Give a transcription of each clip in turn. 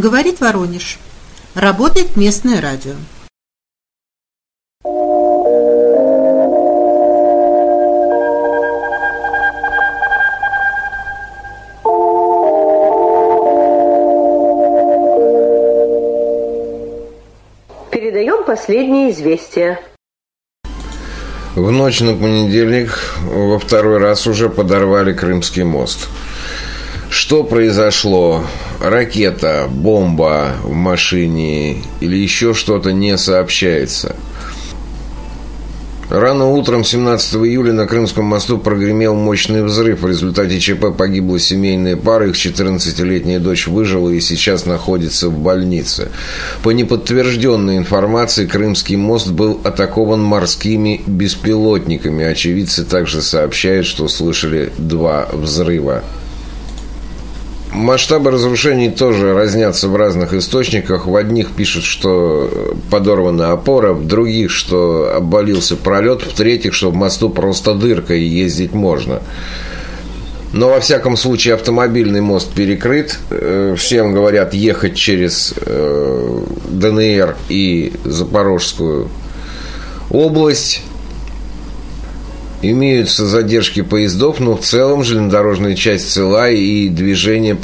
Говорит Воронеж. Работает местное радио. Передаем последние известия. В ночь на понедельник во второй раз уже подорвали Крымский мост. Что произошло? Ракета, бомба в машине или еще что-то не сообщается – Рано утром 17 июля на Крымском мосту прогремел мощный взрыв. В результате ЧП погибла семейная пара, их 14-летняя дочь выжила и сейчас находится в больнице. По неподтвержденной информации, Крымский мост был атакован морскими беспилотниками. Очевидцы также сообщают, что слышали два взрыва. Масштабы разрушений тоже разнятся в разных источниках. В одних пишут, что подорвана опора, в других, что обвалился пролет, в третьих, что в мосту просто дырка и ездить можно. Но во всяком случае автомобильный мост перекрыт. Э, всем говорят ехать через э, ДНР и Запорожскую область. Имеются задержки поездов, но в целом железнодорожная часть цела и движение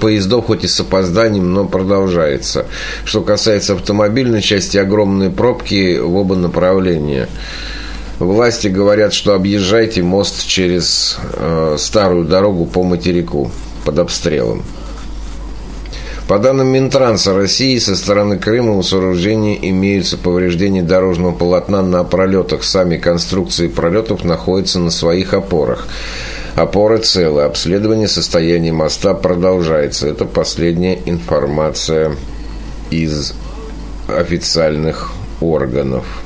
поездов хоть и с опозданием, но продолжается. Что касается автомобильной части, огромные пробки в оба направления. Власти говорят, что объезжайте мост через э, старую дорогу по материку под обстрелом. По данным Минтранса России, со стороны Крыма у сооружения имеются повреждения дорожного полотна на пролетах. Сами конструкции пролетов находятся на своих опорах. Опоры целы. Обследование состояния моста продолжается. Это последняя информация из официальных органов.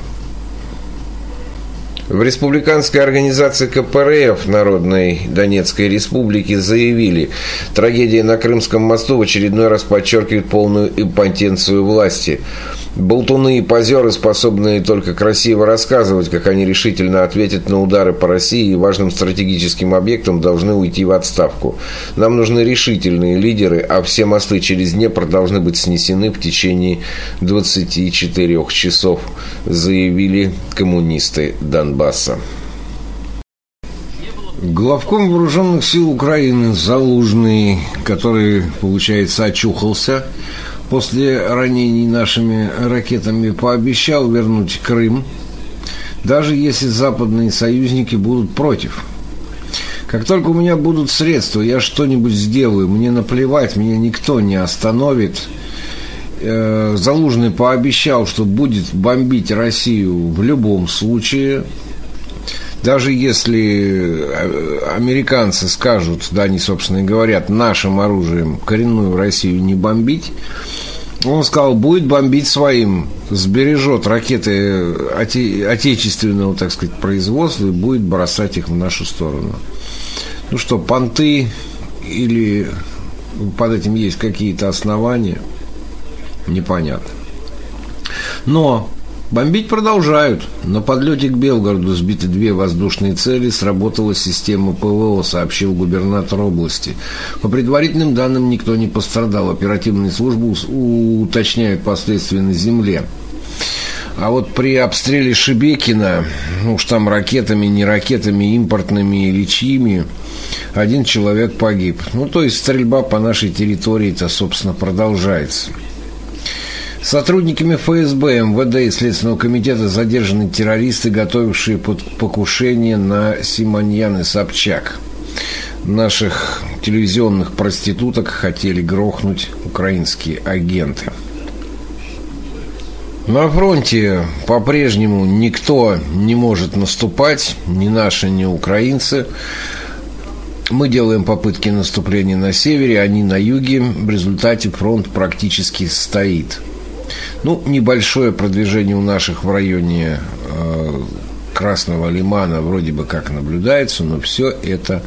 В республиканской организации КПРФ Народной Донецкой Республики заявили, трагедия на Крымском мосту в очередной раз подчеркивает полную импотенцию власти – Болтуны и позеры, способные только красиво рассказывать, как они решительно ответят на удары по России и важным стратегическим объектам, должны уйти в отставку. Нам нужны решительные лидеры, а все мосты через Днепр должны быть снесены в течение 24 часов, заявили коммунисты Донбасса. Главком вооруженных сил Украины Залужный, который, получается, очухался – после ранений нашими ракетами пообещал вернуть Крым, даже если западные союзники будут против. Как только у меня будут средства, я что-нибудь сделаю. Мне наплевать, меня никто не остановит. Э, Залужный пообещал, что будет бомбить Россию в любом случае. Даже если э, американцы скажут, да, они, собственно, и говорят, нашим оружием коренную Россию не бомбить, он сказал, будет бомбить своим, сбережет ракеты оте, отечественного, так сказать, производства и будет бросать их в нашу сторону. Ну что, понты или под этим есть какие-то основания, непонятно. Но Бомбить продолжают. На подлете к Белгороду сбиты две воздушные цели, сработала система ПВО, сообщил губернатор области. По предварительным данным, никто не пострадал. Оперативные службы уточняют последствия на земле. А вот при обстреле Шебекина, ну уж там ракетами, не ракетами, импортными или чьими, один человек погиб. Ну, то есть стрельба по нашей территории-то, собственно, продолжается. Сотрудниками ФСБ, МВД и Следственного комитета задержаны террористы, готовившие под покушение на Симоньян и Собчак. Наших телевизионных проституток хотели грохнуть украинские агенты. На фронте по-прежнему никто не может наступать, ни наши, ни украинцы. Мы делаем попытки наступления на севере, они на юге. В результате фронт практически стоит – ну, небольшое продвижение у наших в районе э, Красного Лимана вроде бы как наблюдается, но все это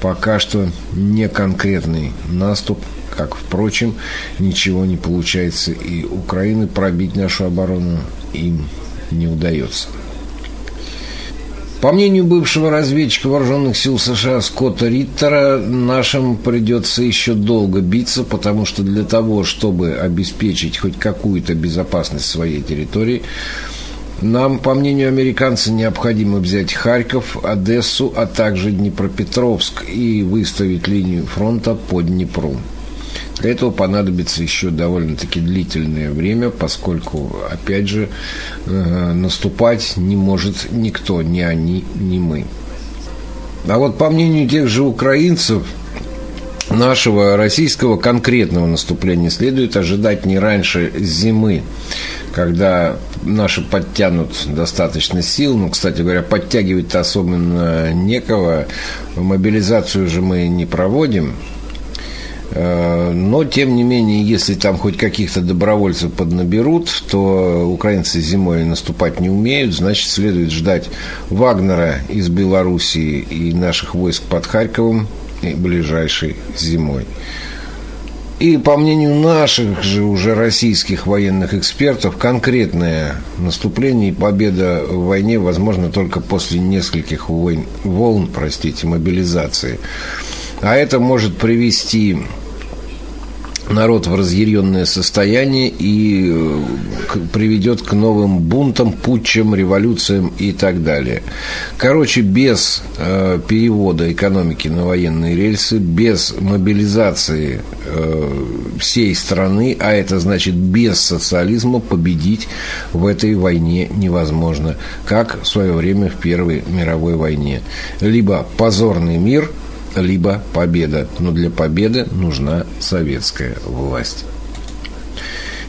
пока что не конкретный наступ, как, впрочем, ничего не получается. И Украины пробить нашу оборону им не удается. По мнению бывшего разведчика вооруженных сил США Скотта Риттера, нашим придется еще долго биться, потому что для того, чтобы обеспечить хоть какую-то безопасность своей территории, нам, по мнению американца, необходимо взять Харьков, Одессу, а также Днепропетровск и выставить линию фронта по Днепру. Для этого понадобится еще довольно-таки длительное время, поскольку, опять же, э, наступать не может никто, ни они, ни мы. А вот по мнению тех же украинцев, нашего российского конкретного наступления следует ожидать не раньше зимы, когда наши подтянут достаточно сил. Ну, кстати говоря, подтягивать-то особенно некого. Мобилизацию же мы не проводим. Э, но, тем не менее, если там хоть каких-то добровольцев поднаберут, то украинцы зимой наступать не умеют, значит, следует ждать Вагнера из Белоруссии и наших войск под Харьковом ближайшей зимой. И по мнению наших же уже российских военных экспертов, конкретное наступление и победа в войне возможно только после нескольких войн, волн, простите, мобилизации. А это может привести народ в разъяренное состояние и э, приведет к новым бунтам, путчам, революциям и так далее. Короче, без э, перевода экономики на военные рельсы, без мобилизации э, всей страны, а это значит без социализма, победить в этой войне невозможно, как в свое время в Первой мировой войне. Либо позорный мир – либо победа. Но для победы нужна советская власть.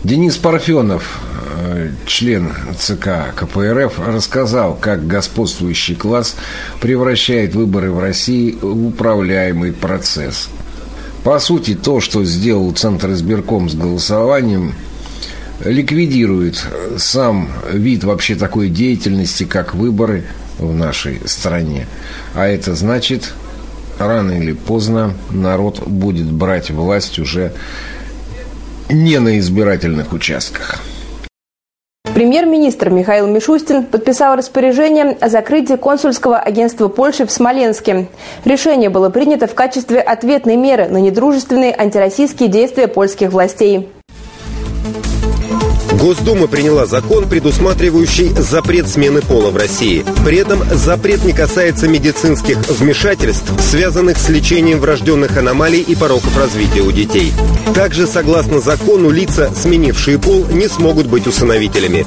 Денис Парфенов, э, член ЦК КПРФ, рассказал, как господствующий класс превращает выборы в России в управляемый процесс. По сути, то, что сделал Центр избирком с голосованием, ликвидирует сам вид вообще такой деятельности, как выборы в нашей стране. А это значит рано или поздно народ будет брать власть уже не на избирательных участках. Премьер-министр Михаил Мишустин подписал распоряжение о закрытии консульского агентства Польши в Смоленске. Решение было принято в качестве ответной меры на недружественные антироссийские действия польских властей. Госдума приняла закон, предусматривающий запрет смены пола в России. При этом запрет не касается медицинских вмешательств, связанных с лечением врожденных аномалий и пороков развития у детей. Также, согласно закону, лица, сменившие пол, не смогут быть усыновителями.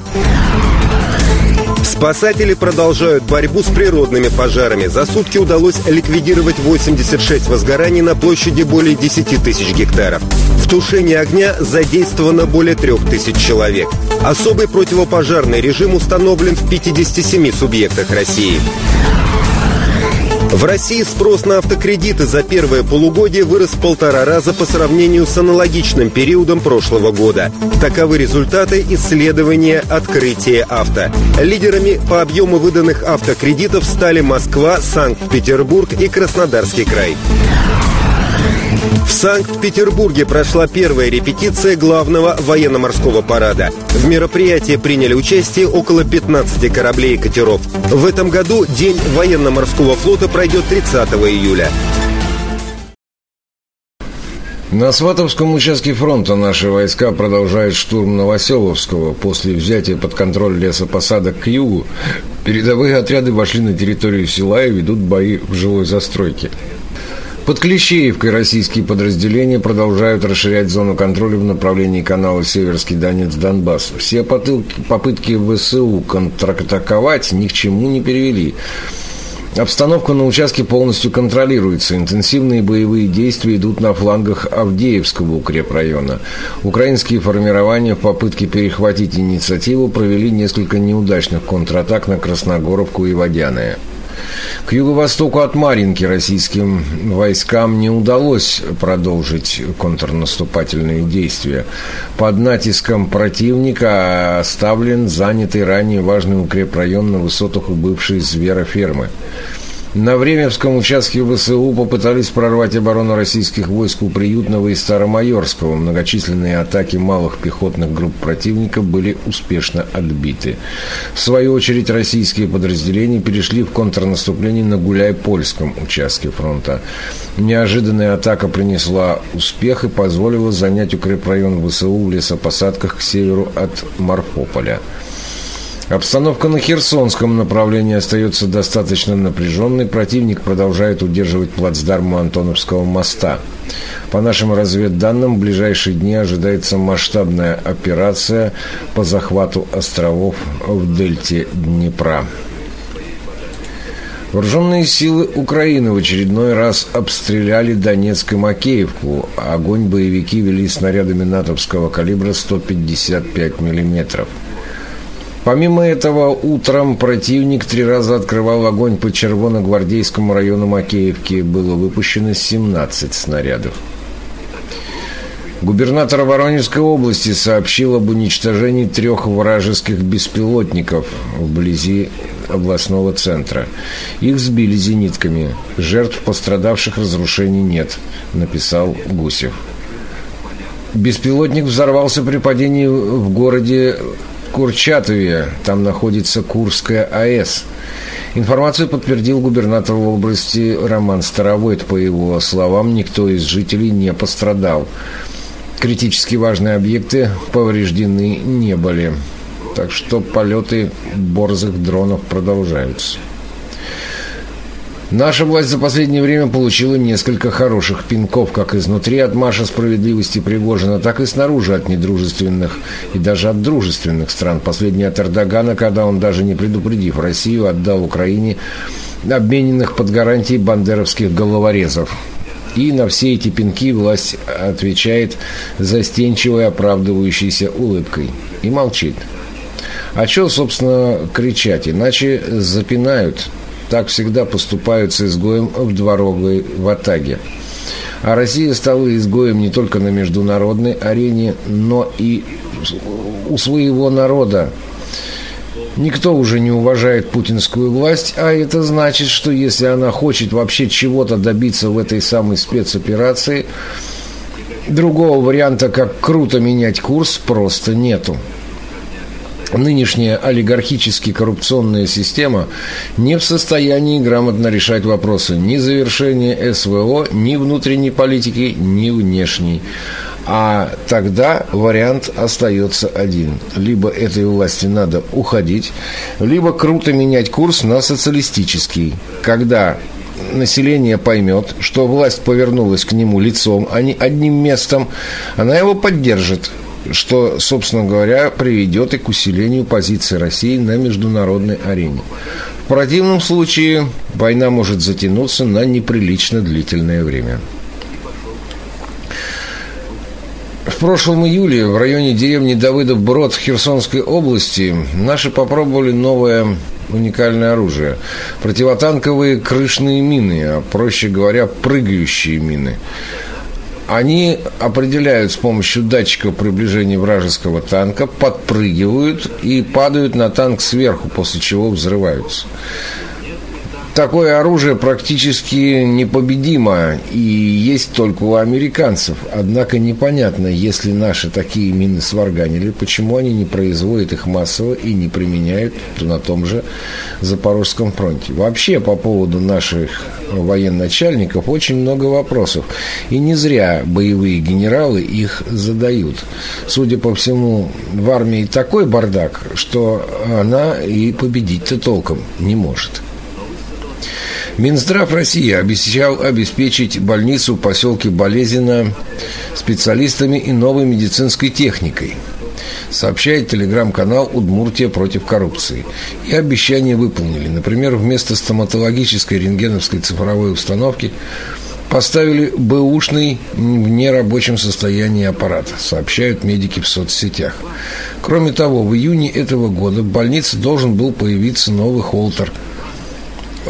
Спасатели продолжают борьбу с природными пожарами. За сутки удалось ликвидировать 86 возгораний на площади более 10 тысяч гектаров. В тушении огня задействовано более 3 тысяч человек. Особый противопожарный режим установлен в 57 субъектах России. В России спрос на автокредиты за первое полугодие вырос в полтора раза по сравнению с аналогичным периодом прошлого года. Таковы результаты исследования «Открытие авто». Лидерами по объему выданных автокредитов стали Москва, Санкт-Петербург и Краснодарский край. В Санкт-Петербурге прошла первая репетиция главного военно-морского парада. В мероприятии приняли участие около 15 кораблей и катеров. В этом году День военно-морского флота пройдет 30 июля. На Сватовском участке фронта наши войска продолжают штурм Новоселовского. После взятия под контроль лесопосадок к югу, передовые отряды вошли на территорию села и ведут бои в жилой застройке. Под Клещеевкой российские подразделения продолжают расширять зону контроля в направлении канала Северский Донец-Донбасс. Все попытки ВСУ контратаковать ни к чему не перевели. Обстановка на участке полностью контролируется. Интенсивные боевые действия идут на флангах Авдеевского укрепрайона. Украинские формирования в попытке перехватить инициативу провели несколько неудачных контратак на Красногоровку и Водяное. К юго-востоку от Маринки российским войскам не удалось продолжить контрнаступательные действия. Под натиском противника оставлен занятый ранее важный укрепрайон на высотах у бывшей зверофермы. На Времевском участке ВСУ попытались прорвать оборону российских войск у Приютного и Старомайорского. Многочисленные атаки малых пехотных групп противника были успешно отбиты. В свою очередь, российские подразделения перешли в контрнаступление на Гуляй-Польском участке фронта. Неожиданная атака принесла успех и позволила занять укрепрайон ВСУ в лесопосадках к северу от Марфополя. Обстановка на Херсонском направлении остается достаточно напряженной. Противник продолжает удерживать плацдарм Антоновского моста. По нашим разведданным, в ближайшие дни ожидается масштабная операция по захвату островов в дельте Днепра. Вооруженные силы Украины в очередной раз обстреляли Донецк и Макеевку. Огонь боевики вели снарядами натовского калибра 155 миллиметров. Помимо этого, утром противник три раза открывал огонь по Червоногвардейскому району Макеевки. Было выпущено 17 снарядов. Губернатор Воронежской области сообщил об уничтожении трех вражеских беспилотников вблизи областного центра. Их сбили зенитками. Жертв пострадавших разрушений нет, написал Гусев. Беспилотник взорвался при падении в городе Курчатове. Там находится Курская АЭС. Информацию подтвердил губернатор области Роман Старовойт. По его словам, никто из жителей не пострадал. Критически важные объекты повреждены не были. Так что полеты борзых дронов продолжаются. Наша власть за последнее время получила несколько хороших пинков, как изнутри от Маша справедливости Пригожина, так и снаружи от недружественных и даже от дружественных стран. Последний от Эрдогана, когда он, даже не предупредив Россию, отдал Украине обмененных под гарантией бандеровских головорезов. И на все эти пинки власть отвечает застенчивой оправдывающейся улыбкой и молчит. А что, собственно, кричать? Иначе запинают – так всегда поступают с изгоем в дворовой ватаге. А Россия стала изгоем не только на международной арене, но и у своего народа. Никто уже не уважает путинскую власть, а это значит, что если она хочет вообще чего-то добиться в этой самой спецоперации, другого варианта, как круто менять курс, просто нету нынешняя олигархически коррупционная система не в состоянии грамотно решать вопросы ни завершения СВО, ни внутренней политики, ни внешней. А тогда вариант остается один. Либо этой власти надо уходить, либо круто менять курс на социалистический. Когда население поймет, что власть повернулась к нему лицом, а не одним местом, она его поддержит что, собственно говоря, приведет и к усилению позиции России на международной арене. В противном случае война может затянуться на неприлично длительное время. В прошлом июле в районе деревни Давыдов Брод в Херсонской области наши попробовали новое уникальное оружие. Противотанковые крышные мины, а проще говоря, прыгающие мины они определяют с помощью датчика приближения вражеского танка, подпрыгивают и падают на танк сверху, после чего взрываются такое оружие практически непобедимо и есть только у американцев. Однако непонятно, если наши такие мины сварганили, почему они не производят их массово и не применяют на том же Запорожском фронте. Вообще по поводу наших военачальников очень много вопросов. И не зря боевые генералы их задают. Судя по всему, в армии такой бардак, что она и победить-то толком не может. Минздрав России обещал обеспечить больницу в поселке Болезина специалистами и новой медицинской техникой сообщает телеграм-канал «Удмуртия против коррупции». И обещания выполнили. Например, вместо стоматологической рентгеновской цифровой установки поставили бэушный в нерабочем состоянии аппарат, сообщают медики в соцсетях. Кроме того, в июне этого года в больнице должен был появиться новый холтер –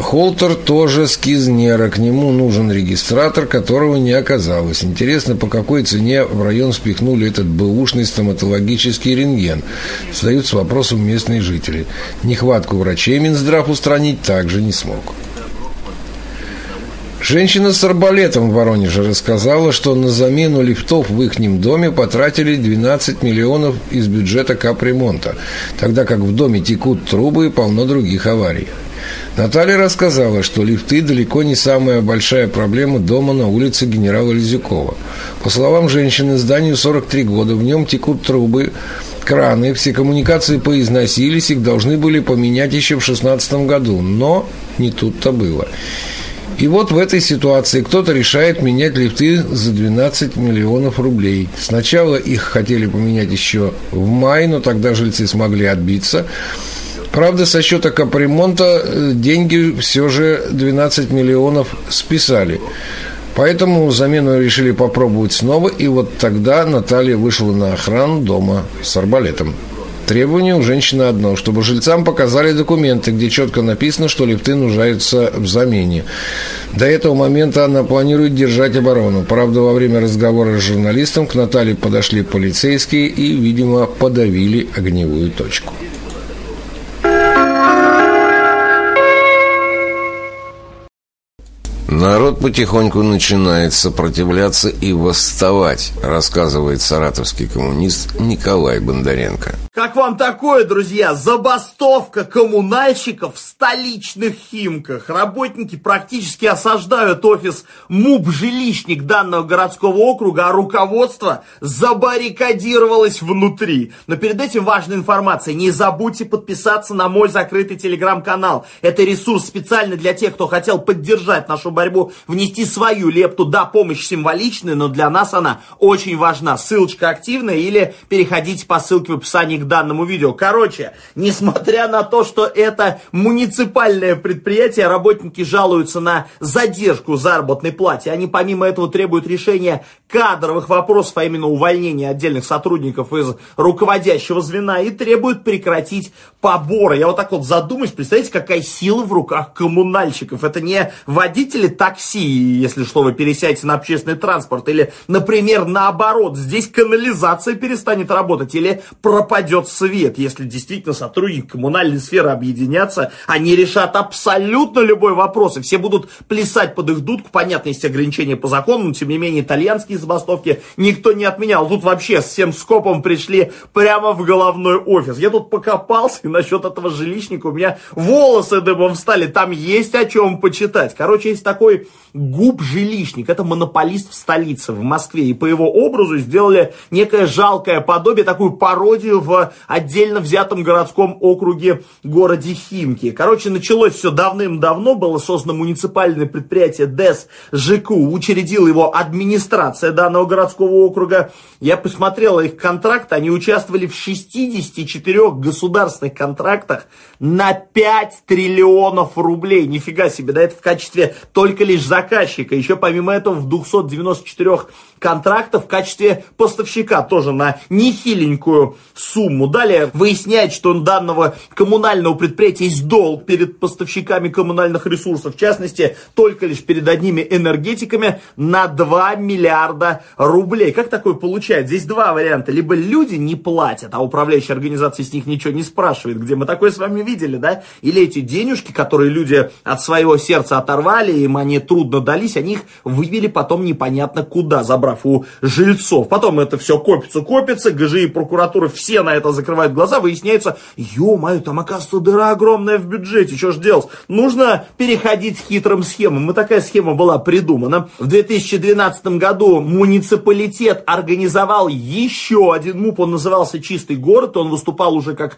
Холтер тоже скизнера. К нему нужен регистратор, которого не оказалось. Интересно, по какой цене в район спихнули этот бэушный стоматологический рентген? Задают вопросом местные жители. Нехватку врачей Минздрав устранить также не смог. Женщина с арбалетом в Воронеже рассказала, что на замену лифтов в их доме потратили 12 миллионов из бюджета капремонта, тогда как в доме текут трубы и полно других аварий. Наталья рассказала, что лифты далеко не самая большая проблема дома на улице генерала Лизюкова. По словам женщины, зданию 43 года, в нем текут трубы, краны, все коммуникации поизносились, их должны были поменять еще в 2016 году, но не тут-то было. И вот в этой ситуации кто-то решает менять лифты за 12 миллионов рублей. Сначала их хотели поменять еще в мае, но тогда жильцы смогли отбиться. Правда, со счета капремонта э, деньги все же 12 миллионов списали. Поэтому замену решили попробовать снова, и вот тогда Наталья вышла на охрану дома с арбалетом. Требование у женщины одно, чтобы жильцам показали документы, где четко написано, что лифты нуждаются в замене. До этого момента она планирует держать оборону. Правда, во время разговора с журналистом к Наталье подошли полицейские и, видимо, подавили огневую точку. Народ потихоньку начинает сопротивляться и восставать, рассказывает саратовский коммунист Николай Бондаренко. Как вам такое, друзья? Забастовка коммунальщиков в столичных Химках. Работники практически осаждают офис МУП-жилищник данного городского округа, а руководство забаррикадировалось внутри. Но перед этим важная информация. Не забудьте подписаться на мой закрытый телеграм-канал. Это ресурс специально для тех, кто хотел поддержать нашу борьбу, внести свою лепту. Да, помощь символичная, но для нас она очень важна. Ссылочка активная или переходите по ссылке в описании к данному видео. Короче, несмотря на то, что это муниципальное предприятие, работники жалуются на задержку заработной платы. Они помимо этого требуют решения кадровых вопросов, а именно увольнения отдельных сотрудников из руководящего звена и требуют прекратить поборы. Я вот так вот задумаюсь, представляете, какая сила в руках коммунальщиков. Это не водители такси, если что, вы пересядете на общественный транспорт, или, например, наоборот, здесь канализация перестанет работать, или пропадет свет. Если действительно сотрудники коммунальной сферы объединятся, они решат абсолютно любой вопрос, и все будут плясать под их дудку. Понятно, есть ограничения по закону, но тем не менее итальянские забастовки никто не отменял. Тут вообще с всем скопом пришли прямо в головной офис. Я тут покопался, насчет этого жилищника у меня волосы дыбом встали. Там есть о чем почитать. Короче, есть такой губ-жилищник. Это монополист в столице, в Москве. И по его образу сделали некое жалкое подобие, такую пародию в отдельно взятом городском округе городе Химки. Короче, началось все давным-давно. Было создано муниципальное предприятие ДЭС ЖКУ. Учредила его администрация данного городского округа. Я посмотрел их контракт. Они участвовали в 64 государственных контрактах на 5 триллионов рублей. Нифига себе, да, это в качестве только лишь заказчика. Еще помимо этого в 294 контрактов в качестве поставщика тоже на нехиленькую сумму. Далее выясняет, что у данного коммунального предприятия есть долг перед поставщиками коммунальных ресурсов, в частности, только лишь перед одними энергетиками на 2 миллиарда рублей. Как такое получается? Здесь два варианта. Либо люди не платят, а управляющая организация с них ничего не спрашивает, где мы такое с вами видели, да? Или эти денежки, которые люди от своего сердца оторвали, им они трудно дались, они их вывели потом непонятно куда, забрав у жильцов. Потом это все копится, копится, ГЖИ и прокуратура все на это закрывают глаза, выясняется, ё-моё, там оказывается дыра огромная в бюджете, что ж делать? Нужно переходить к хитрым схемам. И такая схема была придумана. В 2012 году муниципалитет организовал еще один МУП, он назывался «Чистый город», он выступал уже как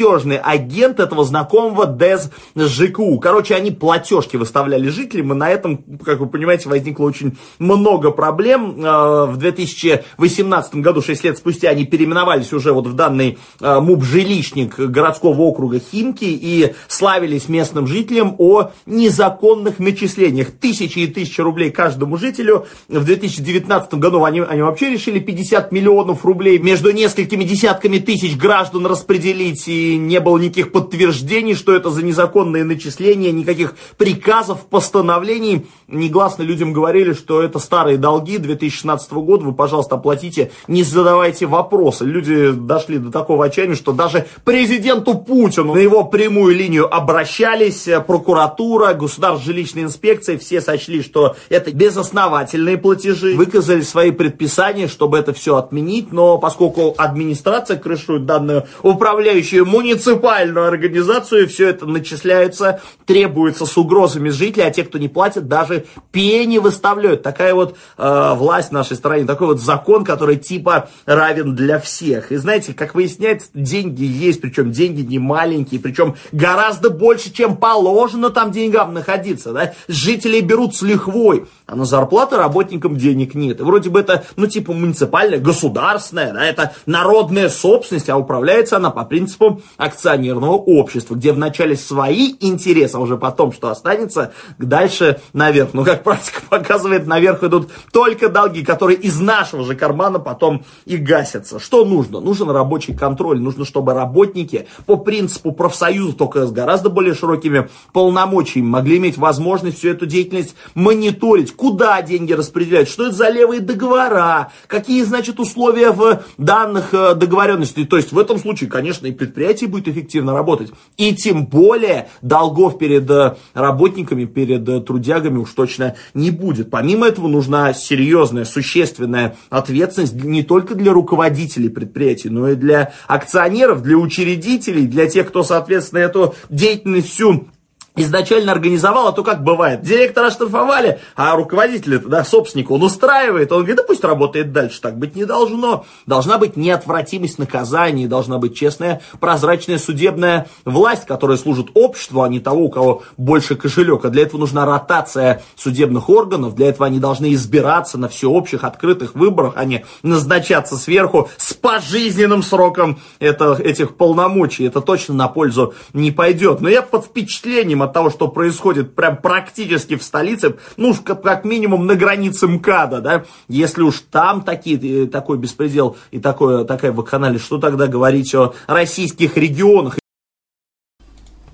платежный агент этого знакомого ДЭЗ ЖКУ. Короче, они платежки выставляли жителям, и на этом, как вы понимаете, возникло очень много проблем. Э, в 2018 году, 6 лет спустя, они переименовались уже вот в данный э, МУП-жилищник городского округа Химки и славились местным жителям о незаконных начислениях. Тысячи и тысячи рублей каждому жителю. В 2019 году они, они вообще решили 50 миллионов рублей между несколькими десятками тысяч граждан распределить. И не было никаких подтверждений, что это за незаконные начисления, никаких приказов, постановлений. Негласно людям говорили, что это старые долги 2016 года, вы, пожалуйста, оплатите, не задавайте вопросы. Люди дошли до такого отчаяния, что даже президенту Путину на его прямую линию обращались, прокуратура, государственная жилищная инспекция, все сочли, что это безосновательные платежи, выказали свои предписания, чтобы это все отменить, но поскольку администрация крышует данную управляющую муниципальную организацию, все это начисляется, требуется с угрозами жителей, а те, кто не платит, даже пени выставляют. Такая вот э, власть в нашей стране, такой вот закон, который типа равен для всех. И знаете, как выясняется, деньги есть, причем деньги не маленькие, причем гораздо больше, чем положено там деньгам находиться. Да? Жители берут с лихвой, а на зарплаты работникам денег нет. И вроде бы это, ну типа муниципальная, государственная, да, это народная собственность, а управляется она по принципу акционерного общества, где вначале свои интересы, а уже потом, что останется, дальше наверх. Но, как практика показывает, наверх идут только долги, которые из нашего же кармана потом и гасятся. Что нужно? Нужен рабочий контроль. Нужно, чтобы работники по принципу профсоюза, только с гораздо более широкими полномочиями, могли иметь возможность всю эту деятельность мониторить, куда деньги распределяют, что это за левые договора, какие, значит, условия в данных э, договоренностей. То есть в этом случае, конечно, и предприятие будет эффективно работать. И тем более долгов перед э, работниками, перед э, трудягами уж точно не будет. Помимо этого нужна серьезная, существенная ответственность не только для руководителей предприятий, но и для акционеров, для учредителей, для тех, кто, соответственно, эту деятельность всю изначально организовал, а то как бывает, директора оштрафовали, а руководитель, да, собственник, он устраивает, он говорит, да пусть работает дальше, так быть не должно. Должна быть неотвратимость наказаний, должна быть честная, прозрачная судебная власть, которая служит обществу, а не того, у кого больше кошелек. А для этого нужна ротация судебных органов, для этого они должны избираться на всеобщих открытых выборах, а не назначаться сверху с пожизненным сроком это, этих полномочий. Это точно на пользу не пойдет. Но я под впечатлением от того, что происходит прям практически в столице, ну, как, как минимум на границе МКАДа, да, если уж там такие, э, такой беспредел и такое, такая вакханалия, что тогда говорить о российских регионах?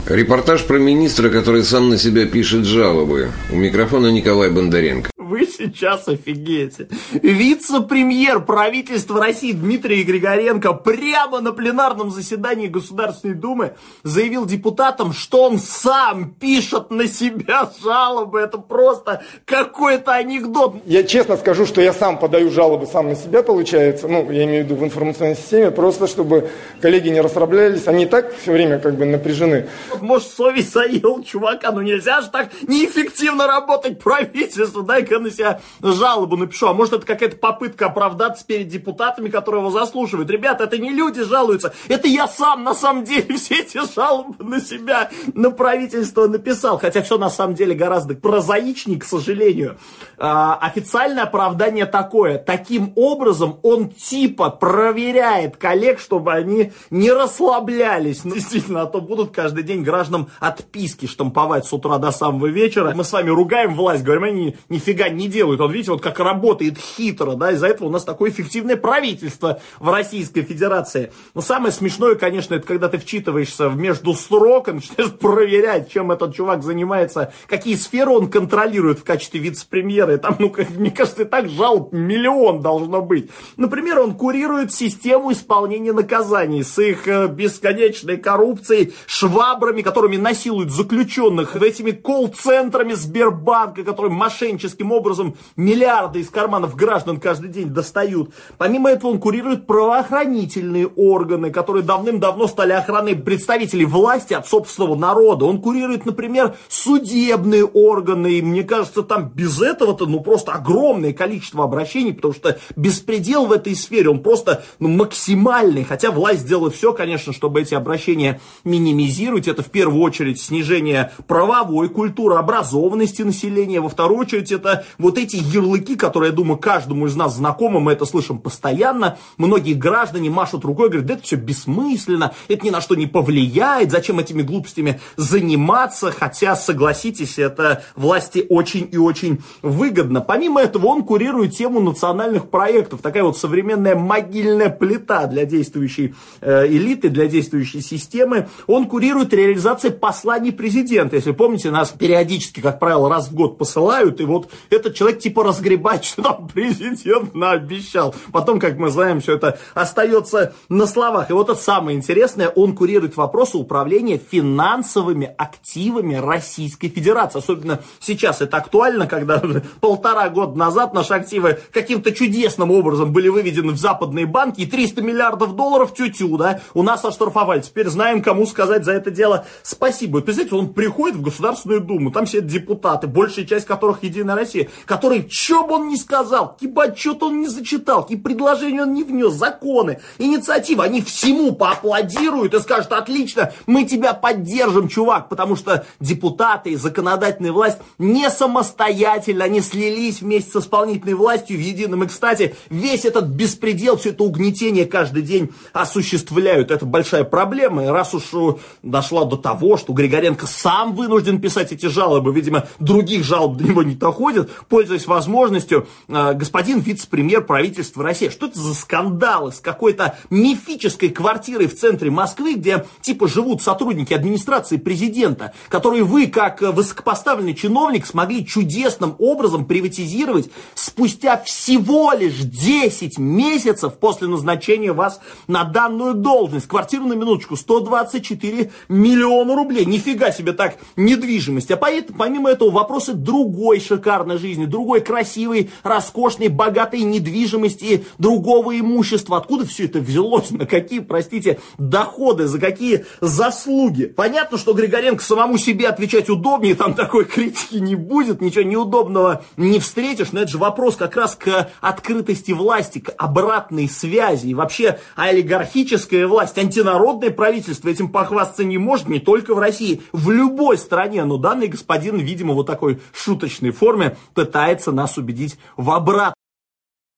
Репортаж про министра, который сам на себя пишет жалобы. У микрофона Николай Бондаренко. Вы сейчас офигеете. Вице-премьер правительства России Дмитрий Григоренко прямо на пленарном заседании Государственной Думы заявил депутатам, что он сам пишет на себя жалобы. Это просто какой-то анекдот. Я честно скажу, что я сам подаю жалобы сам на себя, получается. Ну, я имею в виду в информационной системе, просто чтобы коллеги не расслаблялись. Они так все время как бы напряжены. Может, совесть заел чувака, ну нельзя же так неэффективно работать правительству. Дай-ка на себя жалобу напишу. А может, это какая-то попытка оправдаться перед депутатами, которые его заслуживают. Ребята, это не люди жалуются. Это я сам, на самом деле, все эти жалобы на себя, на правительство написал. Хотя все на самом деле гораздо прозаичнее, к сожалению. А, официальное оправдание такое. Таким образом, он типа проверяет коллег, чтобы они не расслаблялись. Ну, действительно, а то будут каждый день гражданам отписки штамповать с утра до самого вечера. Мы с вами ругаем власть, говорим, они нифига не делают. Он, видите, вот как работает хитро, да, из-за этого у нас такое эффективное правительство в Российской Федерации. Но самое смешное, конечно, это когда ты вчитываешься в между строк и начинаешь проверять, чем этот чувак занимается, какие сферы он контролирует в качестве вице-премьера. И там, ну, как, мне кажется, и так жалоб миллион должно быть. Например, он курирует систему исполнения наказаний с их э, бесконечной коррупцией, швабрами, которыми насилуют заключенных, этими колл-центрами Сбербанка, которые мошенническим образом миллиарды из карманов граждан каждый день достают. Помимо этого он курирует правоохранительные органы, которые давным-давно стали охраной представителей власти от собственного народа. Он курирует, например, судебные органы. И мне кажется, там без этого-то ну просто огромное количество обращений, потому что беспредел в этой сфере, он просто ну, максимальный. Хотя власть сделала все, конечно, чтобы эти обращения минимизировать. Это в первую очередь снижение правовой культуры, образованности населения. Во вторую очередь это вот эти ярлыки, которые, я думаю, каждому из нас знакомы, мы это слышим постоянно, многие граждане машут рукой, говорят, да это все бессмысленно, это ни на что не повлияет, зачем этими глупостями заниматься, хотя, согласитесь, это власти очень и очень выгодно. Помимо этого, он курирует тему национальных проектов, такая вот современная могильная плита для действующей э, элиты, для действующей системы. Он курирует реализацию посланий президента. Если помните, нас периодически, как правило, раз в год посылают, и вот этот человек типа разгребает, что там президент наобещал. Потом, как мы знаем, все это остается на словах. И вот это самое интересное, он курирует вопросы управления финансовыми активами Российской Федерации. Особенно сейчас это актуально, когда полтора года назад наши активы каким-то чудесным образом были выведены в западные банки, и 300 миллиардов долларов тю-тю, да, у нас оштрафовали. Теперь знаем, кому сказать за это дело спасибо. И, представляете, он приходит в Государственную Думу, там сидят депутаты, большая часть которых Единая Россия, которые, что бы он ни сказал, ебать, что-то он не зачитал, какие предложения он не внес, законы, инициативы, они всему поаплодируют и скажут, отлично, мы тебя поддержим, чувак, потому что депутаты и законодательная власть не самостоятельно, они слились вместе с исполнительной властью в едином. И, кстати, весь этот беспредел, все это угнетение каждый день осуществляют. Это большая проблема. И раз уж э, дошла до того, что Григоренко сам вынужден писать эти жалобы, видимо, других жалоб до него не доходит, пользуясь возможностью, э, господин вице-премьер правительства России, что это за скандалы с какой-то мифической квартирой в центре Москвы, где типа живут сотрудники администрации президента, которые вы, как высокопоставленный чиновник, смогли чудесным образом приватизировать спустя всего лишь 10 месяцев после назначения вас на данную должность. Квартира на минуточку 124 миллиона рублей. Нифига себе так недвижимость. А помимо этого вопросы другой шикарной жизни, другой красивой, роскошной, богатой недвижимости, другого имущества. Откуда все это взялось? На какие, простите, доходы, за какие заслуги? Понятно, что Григоренко самому себе отвечать удобнее, там такой критики не будет, ничего неудобного не встретишь, но это же вопрос как раз к открытости власти, к обратной связи. И вообще олигархическая власть, антинародное правительство этим похвастаться не может, не только в России, в любой стране. Но данный господин, видимо, вот такой шуточной форме пытается нас убедить в обратном.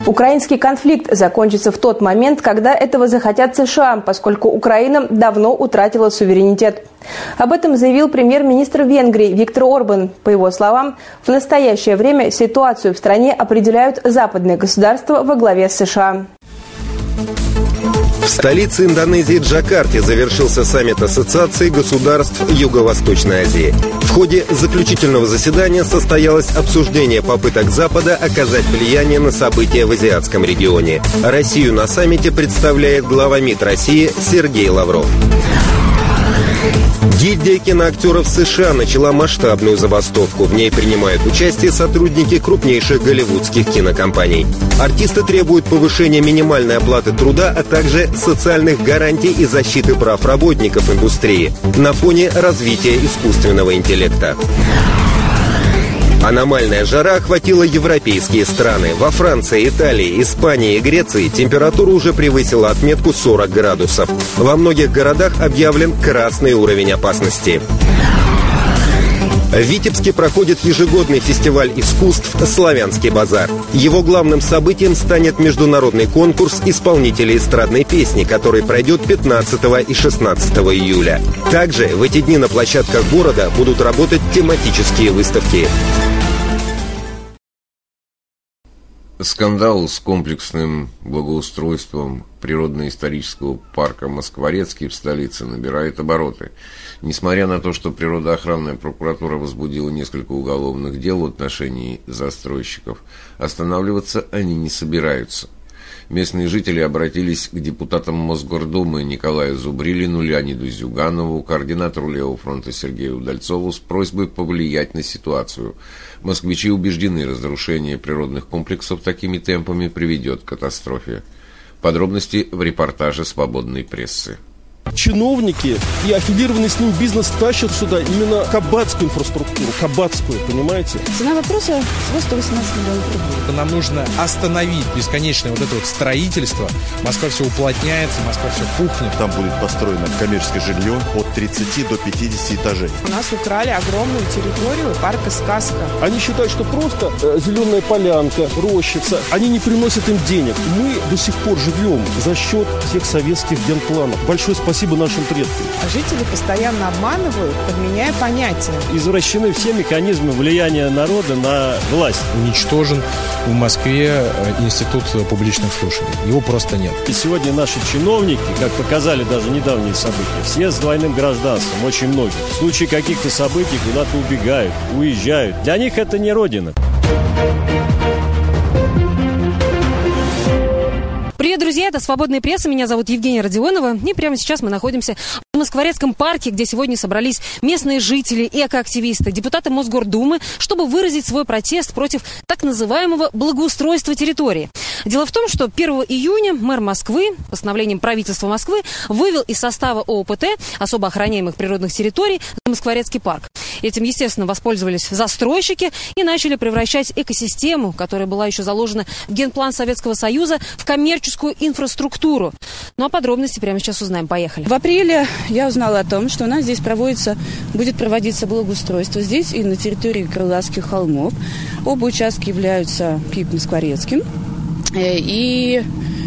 Украинский конфликт закончится в тот момент, когда этого захотят США, поскольку Украина давно утратила суверенитет. Об этом заявил премьер-министр Венгрии Виктор Орбан. По его словам, в настоящее время ситуацию в стране определяют западные государства во главе с США. В столице Индонезии Джакарте завершился саммит Ассоциации государств Юго-Восточной Азии. В ходе заключительного заседания состоялось обсуждение попыток Запада оказать влияние на события в азиатском регионе. Россию на саммите представляет глава МИД России Сергей Лавров. Гильдия киноактеров США начала масштабную забастовку. В ней принимают участие сотрудники крупнейших голливудских кинокомпаний. Артисты требуют повышения минимальной оплаты труда, а также социальных гарантий и защиты прав работников индустрии на фоне развития искусственного интеллекта. Аномальная жара охватила европейские страны. Во Франции, Италии, Испании и Греции температура уже превысила отметку 40 градусов. Во многих городах объявлен красный уровень опасности. В Витебске проходит ежегодный фестиваль искусств «Славянский базар». Его главным событием станет международный конкурс исполнителей эстрадной песни, который пройдет 15 и 16 июля. Также в эти дни на площадках города будут работать тематические выставки. Скандал с комплексным благоустройством природно-исторического парка Москворецкий в столице набирает обороты. Несмотря на то, что природоохранная прокуратура возбудила несколько уголовных дел в отношении застройщиков, останавливаться они не собираются. Местные жители обратились к депутатам Мосгордумы Николаю Зубрилину, Леониду Зюганову, координатору Левого фронта Сергею Удальцову с просьбой повлиять на ситуацию. Москвичи убеждены, разрушение природных комплексов такими темпами приведет к катастрофе. Подробности в репортаже свободной прессы. Чиновники и аффилированный с ним бизнес тащат сюда именно кабацкую инфраструктуру, кабацкую, понимаете? Цена вопроса всего 118 миллионов рублей. Нам нужно остановить бесконечное вот это вот строительство. Москва все уплотняется, Москва все пухнет. Там будет построено коммерческое жилье от 30 до 50 этажей. У нас украли огромную территорию парка «Сказка». Они считают, что просто э, зеленая полянка, рощица, они не приносят им денег. Мы до сих пор живем за счет тех советских генпланов. Большое спасибо нашим предкам. А жители постоянно обманывают, подменяя понятия. Извращены все механизмы влияния народа на власть. Уничтожен в Москве э, институт публичных слушаний. Его просто нет. И сегодня наши чиновники, как показали даже недавние события, все с двойным гражданством, очень многие. В случае каких-то событий куда-то убегают, уезжают. Для них это не родина. Привет, друзья, это «Свободная пресса», меня зовут Евгения Родионова, и прямо сейчас мы находимся в Москворецком парке, где сегодня собрались местные жители, экоактивисты, депутаты Мосгордумы, чтобы выразить свой протест против так называемого благоустройства территории. Дело в том, что 1 июня мэр Москвы, постановлением правительства Москвы, вывел из состава ООПТ, особо охраняемых природных территорий, Москворецкий парк. Этим, естественно, воспользовались застройщики и начали превращать экосистему, которая была еще заложена в генплан Советского Союза, в коммерческую инфраструктуру. Ну а подробности прямо сейчас узнаем. Поехали. В апреле я узнала о том, что у нас здесь проводится, будет проводиться благоустройство. Здесь и на территории Крылатских холмов. Оба участка являются Пип-Москворецким. И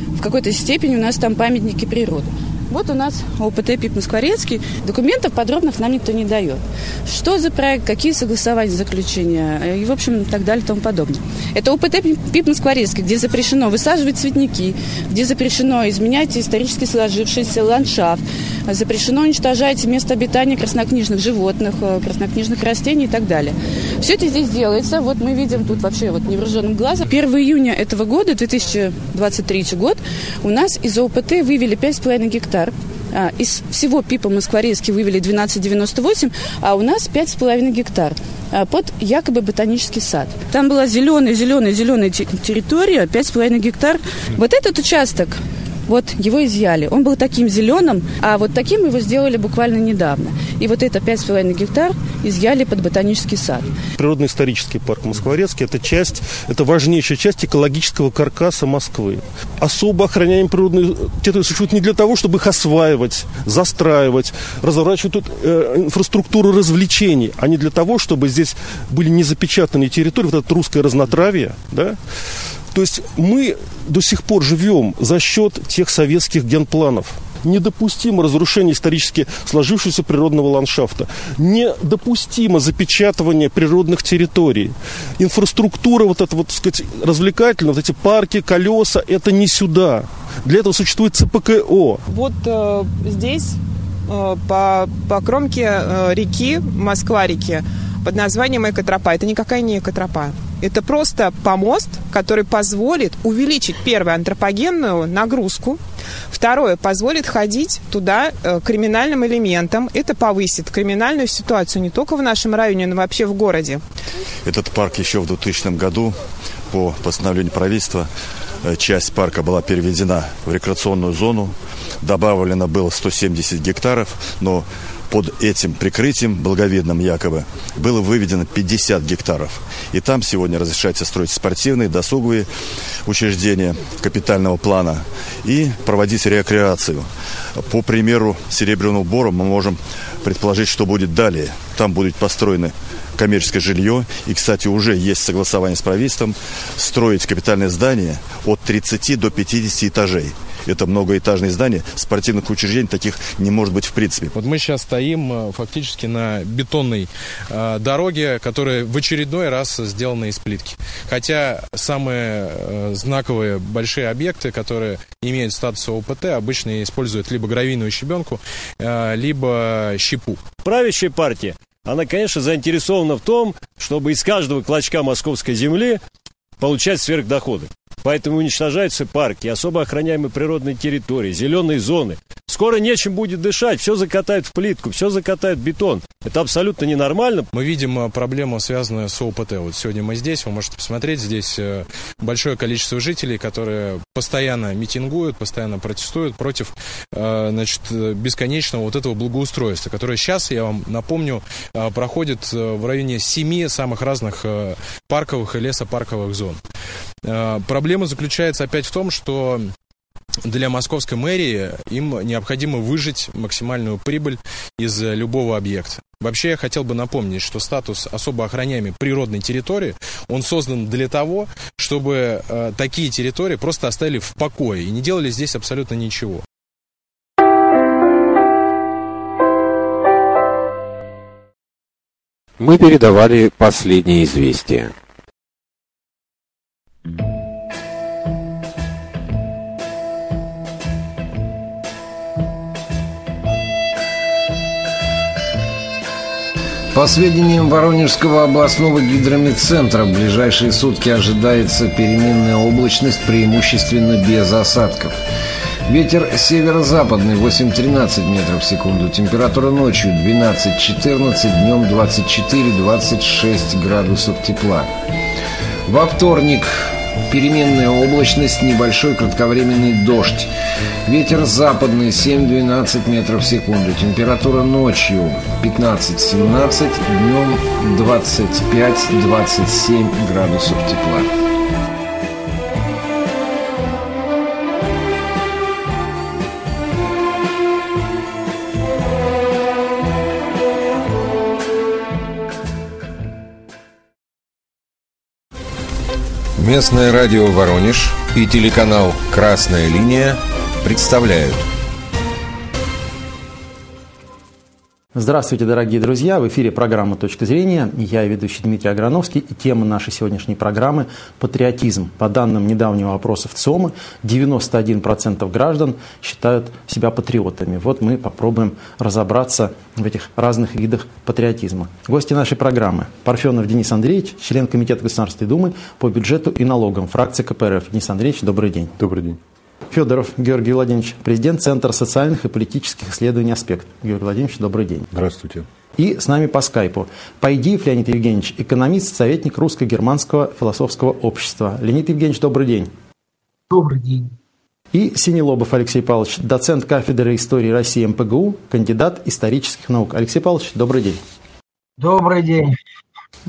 в какой-то степени у нас там памятники природы. Вот у нас ОПТ ПИП Москворецкий. Документов подробных нам никто не дает. Что за проект, какие согласования, заключения и, в общем, так далее и тому подобное. Это ОПТ ПИП Москворецкий, где запрещено высаживать цветники, где запрещено изменять исторически сложившийся ландшафт, запрещено уничтожать место обитания краснокнижных животных, краснокнижных растений и так далее. Все это здесь делается. Вот мы видим тут вообще вот невооруженным глазом. 1 июня этого года, 2023 год, у нас из ОПТ вывели 5,5 гектар гектар. Из всего ПИПа Москворецкий вывели 12,98, а у нас 5,5 гектар под якобы ботанический сад. Там была зеленая, зеленая, зеленая территория, 5,5 гектар. Вот этот участок вот его изъяли. Он был таким зеленым, а вот таким его сделали буквально недавно. И вот это 5,5 гектар изъяли под ботанический сад. Природно-исторический парк Москворецкий – это часть, это важнейшая часть экологического каркаса Москвы. Особо охраняем природные территории существуют не для того, чтобы их осваивать, застраивать, разворачивать тут э, инфраструктуру развлечений, а не для того, чтобы здесь были не запечатанные территории, вот это русское разнотравие, да, то есть мы до сих пор живем за счет тех советских генпланов. Недопустимо разрушение исторически сложившегося природного ландшафта. Недопустимо запечатывание природных территорий. Инфраструктура, вот эта вот, так сказать, развлекательная, вот эти парки, колеса, это не сюда. Для этого существует ЦПКО. Вот э, здесь, э, по, по кромке э, реки, Москва-реки, под названием экотропа. Это никакая не экотропа. Это просто помост, который позволит увеличить, первое, антропогенную нагрузку, второе, позволит ходить туда э, криминальным элементам. Это повысит криминальную ситуацию не только в нашем районе, но вообще в городе. Этот парк еще в 2000 году по постановлению правительства э, часть парка была переведена в рекреационную зону. Добавлено было 170 гектаров, но под этим прикрытием, благовидным якобы, было выведено 50 гектаров. И там сегодня разрешается строить спортивные, досуговые учреждения капитального плана и проводить рекреацию. По примеру Серебряного Бора мы можем предположить, что будет далее. Там будут построены коммерческое жилье. И, кстати, уже есть согласование с правительством строить капитальное здание от 30 до 50 этажей. Это многоэтажные здания. Спортивных учреждений таких не может быть в принципе. Вот мы сейчас стоим э, фактически на бетонной э, дороге, которая в очередной раз сделана из плитки. Хотя самые э, знаковые большие объекты, которые имеют статус ОПТ, обычно используют либо гравийную щебенку, э, либо щепу. Правящая партия она, конечно, заинтересована в том, чтобы из каждого клочка московской земли получать сверхдоходы. Поэтому уничтожаются парки, особо охраняемые природные территории, зеленые зоны. Скоро нечем будет дышать, все закатают в плитку, все закатают в бетон. Это абсолютно ненормально. Мы видим э, проблему, связанную с ОПТ. Вот сегодня мы здесь, вы можете посмотреть, здесь э, большое количество жителей, которые постоянно митингуют, постоянно протестуют против э, значит, бесконечного вот этого благоустройства, которое сейчас, я вам напомню, проходит в районе семи самых разных парковых и лесопарковых зон. Проблема заключается опять в том, что для московской мэрии им необходимо выжить максимальную прибыль из любого объекта. Вообще я хотел бы напомнить, что статус особо охраняемой природной территории, он создан для того, чтобы э, такие территории просто оставили в покое и не делали здесь абсолютно ничего. Мы передавали последние известия. По сведениям Воронежского областного гидрометцентра, в ближайшие сутки ожидается переменная облачность, преимущественно без осадков. Ветер северо-западный 8-13 метров в секунду. Температура ночью 12-14, днем 24-26 градусов тепла. Во вторник Переменная облачность, небольшой кратковременный дождь. Ветер западный 7-12 метров в секунду. Температура ночью 15-17, днем 25-27 градусов тепла. Местное радио «Воронеж» и телеканал «Красная линия» представляют – Здравствуйте, дорогие друзья! В эфире программа «Точка зрения». Я ведущий Дмитрий Аграновский. И тема нашей сегодняшней программы – патриотизм. По данным недавнего опроса в ЦОМы, 91% граждан считают себя патриотами. Вот мы попробуем разобраться в этих разных видах патриотизма. Гости нашей программы – Парфенов Денис Андреевич, член Комитета Государственной Думы по бюджету и налогам, фракция КПРФ. Денис Андреевич, добрый день. Добрый день. Федоров Георгий Владимирович, президент Центра социальных и политических исследований «Аспект». Георгий Владимирович, добрый день. Здравствуйте. И с нами по скайпу Пайдиев Леонид Евгеньевич, экономист, советник русско-германского философского общества. Леонид Евгеньевич, добрый день. Добрый день. И Синелобов Алексей Павлович, доцент кафедры истории России МПГУ, кандидат исторических наук. Алексей Павлович, добрый день. Добрый день.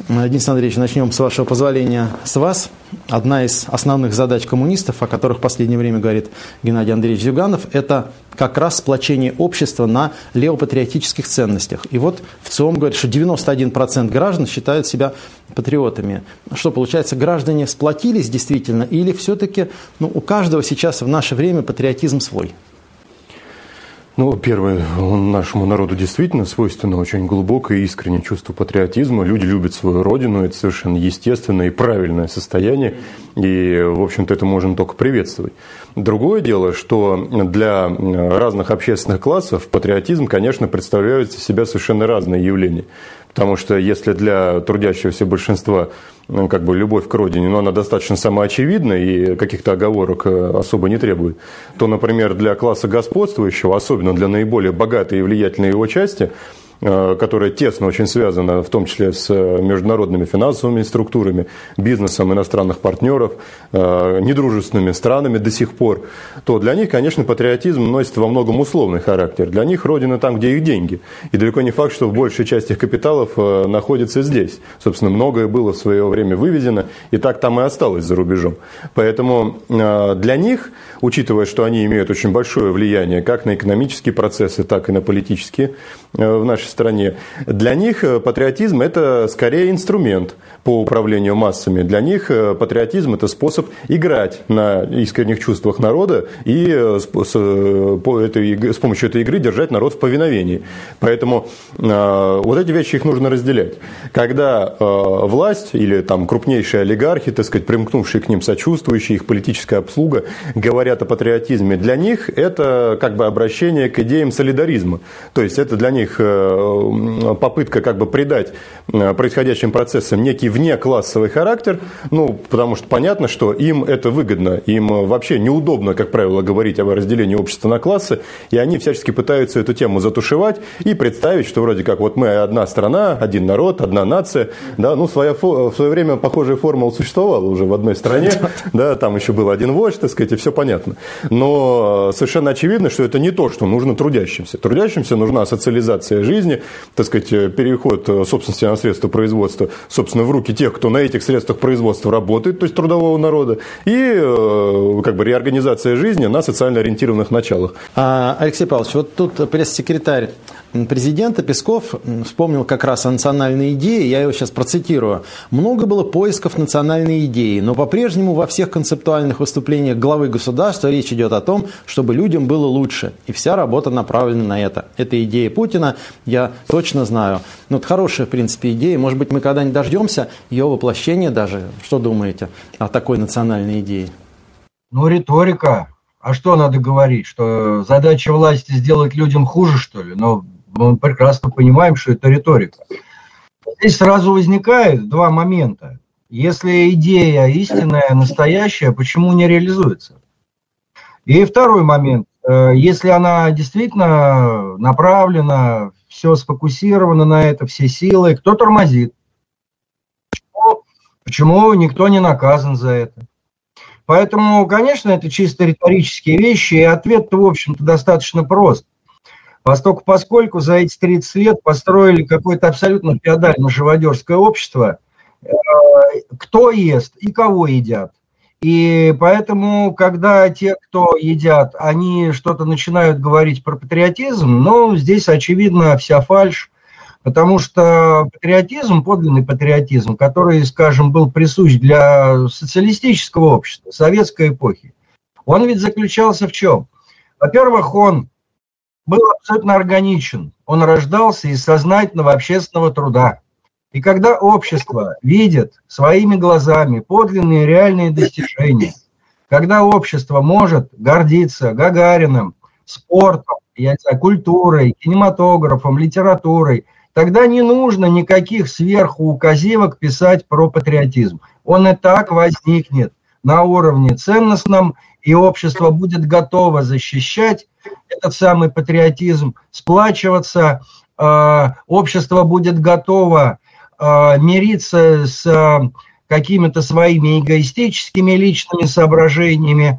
Денис Андреевич, начнем, с вашего позволения, с вас. Одна из основных задач коммунистов, о которых в последнее время говорит Геннадий Андреевич Зюганов, это как раз сплочение общества на левопатриотических ценностях. И вот в ЦИОМ говорит, что 91% граждан считают себя патриотами. Что получается, граждане сплотились действительно, или все-таки ну, у каждого сейчас в наше время патриотизм свой? Ну, первое, нашему народу действительно свойственно очень глубокое и искреннее чувство патриотизма. Люди любят свою родину, это совершенно естественное и правильное состояние, и, в общем-то, это можно только приветствовать. Другое дело, что для разных общественных классов патриотизм, конечно, представляет из себя совершенно разные явления. Потому что если для трудящегося большинства как бы любовь к родине, но она достаточно самоочевидна и каких-то оговорок э, особо не требует, то, например, для класса господствующего, особенно для наиболее богатой и влиятельной его части, которая тесно очень связана, в том числе с э, международными финансовыми структурами, бизнесом иностранных партнеров, э, недружественными странами до сих пор, то для них, конечно, патриотизм носит во многом условный характер. Для них родина там, где их деньги. И далеко не факт, что большая часть их капиталов находится здесь. Собственно, многое было в свое время вывезено, и так там и осталось за рубежом. Поэтому для них, учитывая, что они имеют очень большое влияние как на экономические процессы, так и на политические в нашей стране. Для них э, патриотизм – это скорее инструмент по управлению массами. Для них э, патриотизм – это способ играть на искренних чувствах народа и э, с, по этой, с помощью этой игры держать народ в повиновении. Поэтому вот эти вещи их нужно разделять. Когда власть или там крупнейшие олигархи, так сказать, примкнувшие к ним сочувствующие, их политическая обслуга, говорят о патриотизме, для них это как бы обращение к идеям солидаризма. То есть это для них э, попытка как бы придать э, происходящим процессам некий внеклассовый характер, ну, потому что понятно, что им это выгодно, им вообще неудобно, как правило, говорить о разделении общества на классы, и они всячески пытаются эту тему затушевать и представить, что вроде как вот мы одна страна, один народ, одна нация, да, ну, своя, в свое время похожая формула существовала уже в одной стране, да, там еще был один вождь, так сказать, и все понятно. Но совершенно очевидно, что это не то, что нужно трудящимся. Трудящимся нужна социализация жизни, так сказать, переход собственности на средства производства, собственно, в руки тех, кто на этих средствах производства работает, то есть трудового народа, и э, как бы реорганизация жизни на социально ориентированных началах. А, Алексей Павлович, вот тут пресс-секретарь президента Песков вспомнил как раз о национальной идее, я его сейчас процитирую. «Много было поисков национальной идеи, но по-прежнему во всех концептуальных выступлениях главы государства речь идет о том, чтобы людям было лучше. И вся работа направлена на это. Это идея Путина, я точно знаю. Ну, это хорошая, в принципе, идея. Может быть, мы когда-нибудь дождемся ее воплощения даже. Что думаете о такой национальной идее? Ну, риторика. А что надо говорить? Что задача власти сделать людям хуже, что ли? Но мы прекрасно понимаем, что это риторика. Здесь сразу возникает два момента. Если идея истинная, настоящая, почему не реализуется? И второй момент. Э, если она действительно направлена, все сфокусировано на это, все силы, кто тормозит? Почему, почему никто не наказан за это? Поэтому, конечно, это чисто риторические вещи, и ответ-то, в общем-то, достаточно прост. Поскольку, поскольку за эти 30 лет построили какое-то абсолютно феодально-живодерское общество, э, кто ест и кого едят. И поэтому, когда те, кто едят, они что-то начинают говорить про патриотизм, ну, здесь, очевидно, вся фальшь, потому что патриотизм, подлинный патриотизм, который, скажем, был присущ для социалистического общества, советской эпохи, он ведь заключался в чем? Во-первых, он был абсолютно органичен. Он рождался из сознательного общественного труда. И когда общество видит своими глазами подлинные реальные достижения, когда общество может гордиться Гагариным, спортом, я не знаю, культурой, кинематографом, литературой, тогда не нужно никаких сверху указивок писать про патриотизм. Он и так возникнет на уровне ценностном, и общество будет готово защищать этот самый патриотизм, сплачиваться, а, общество будет готово а, мириться с а, какими-то своими эгоистическими личными соображениями.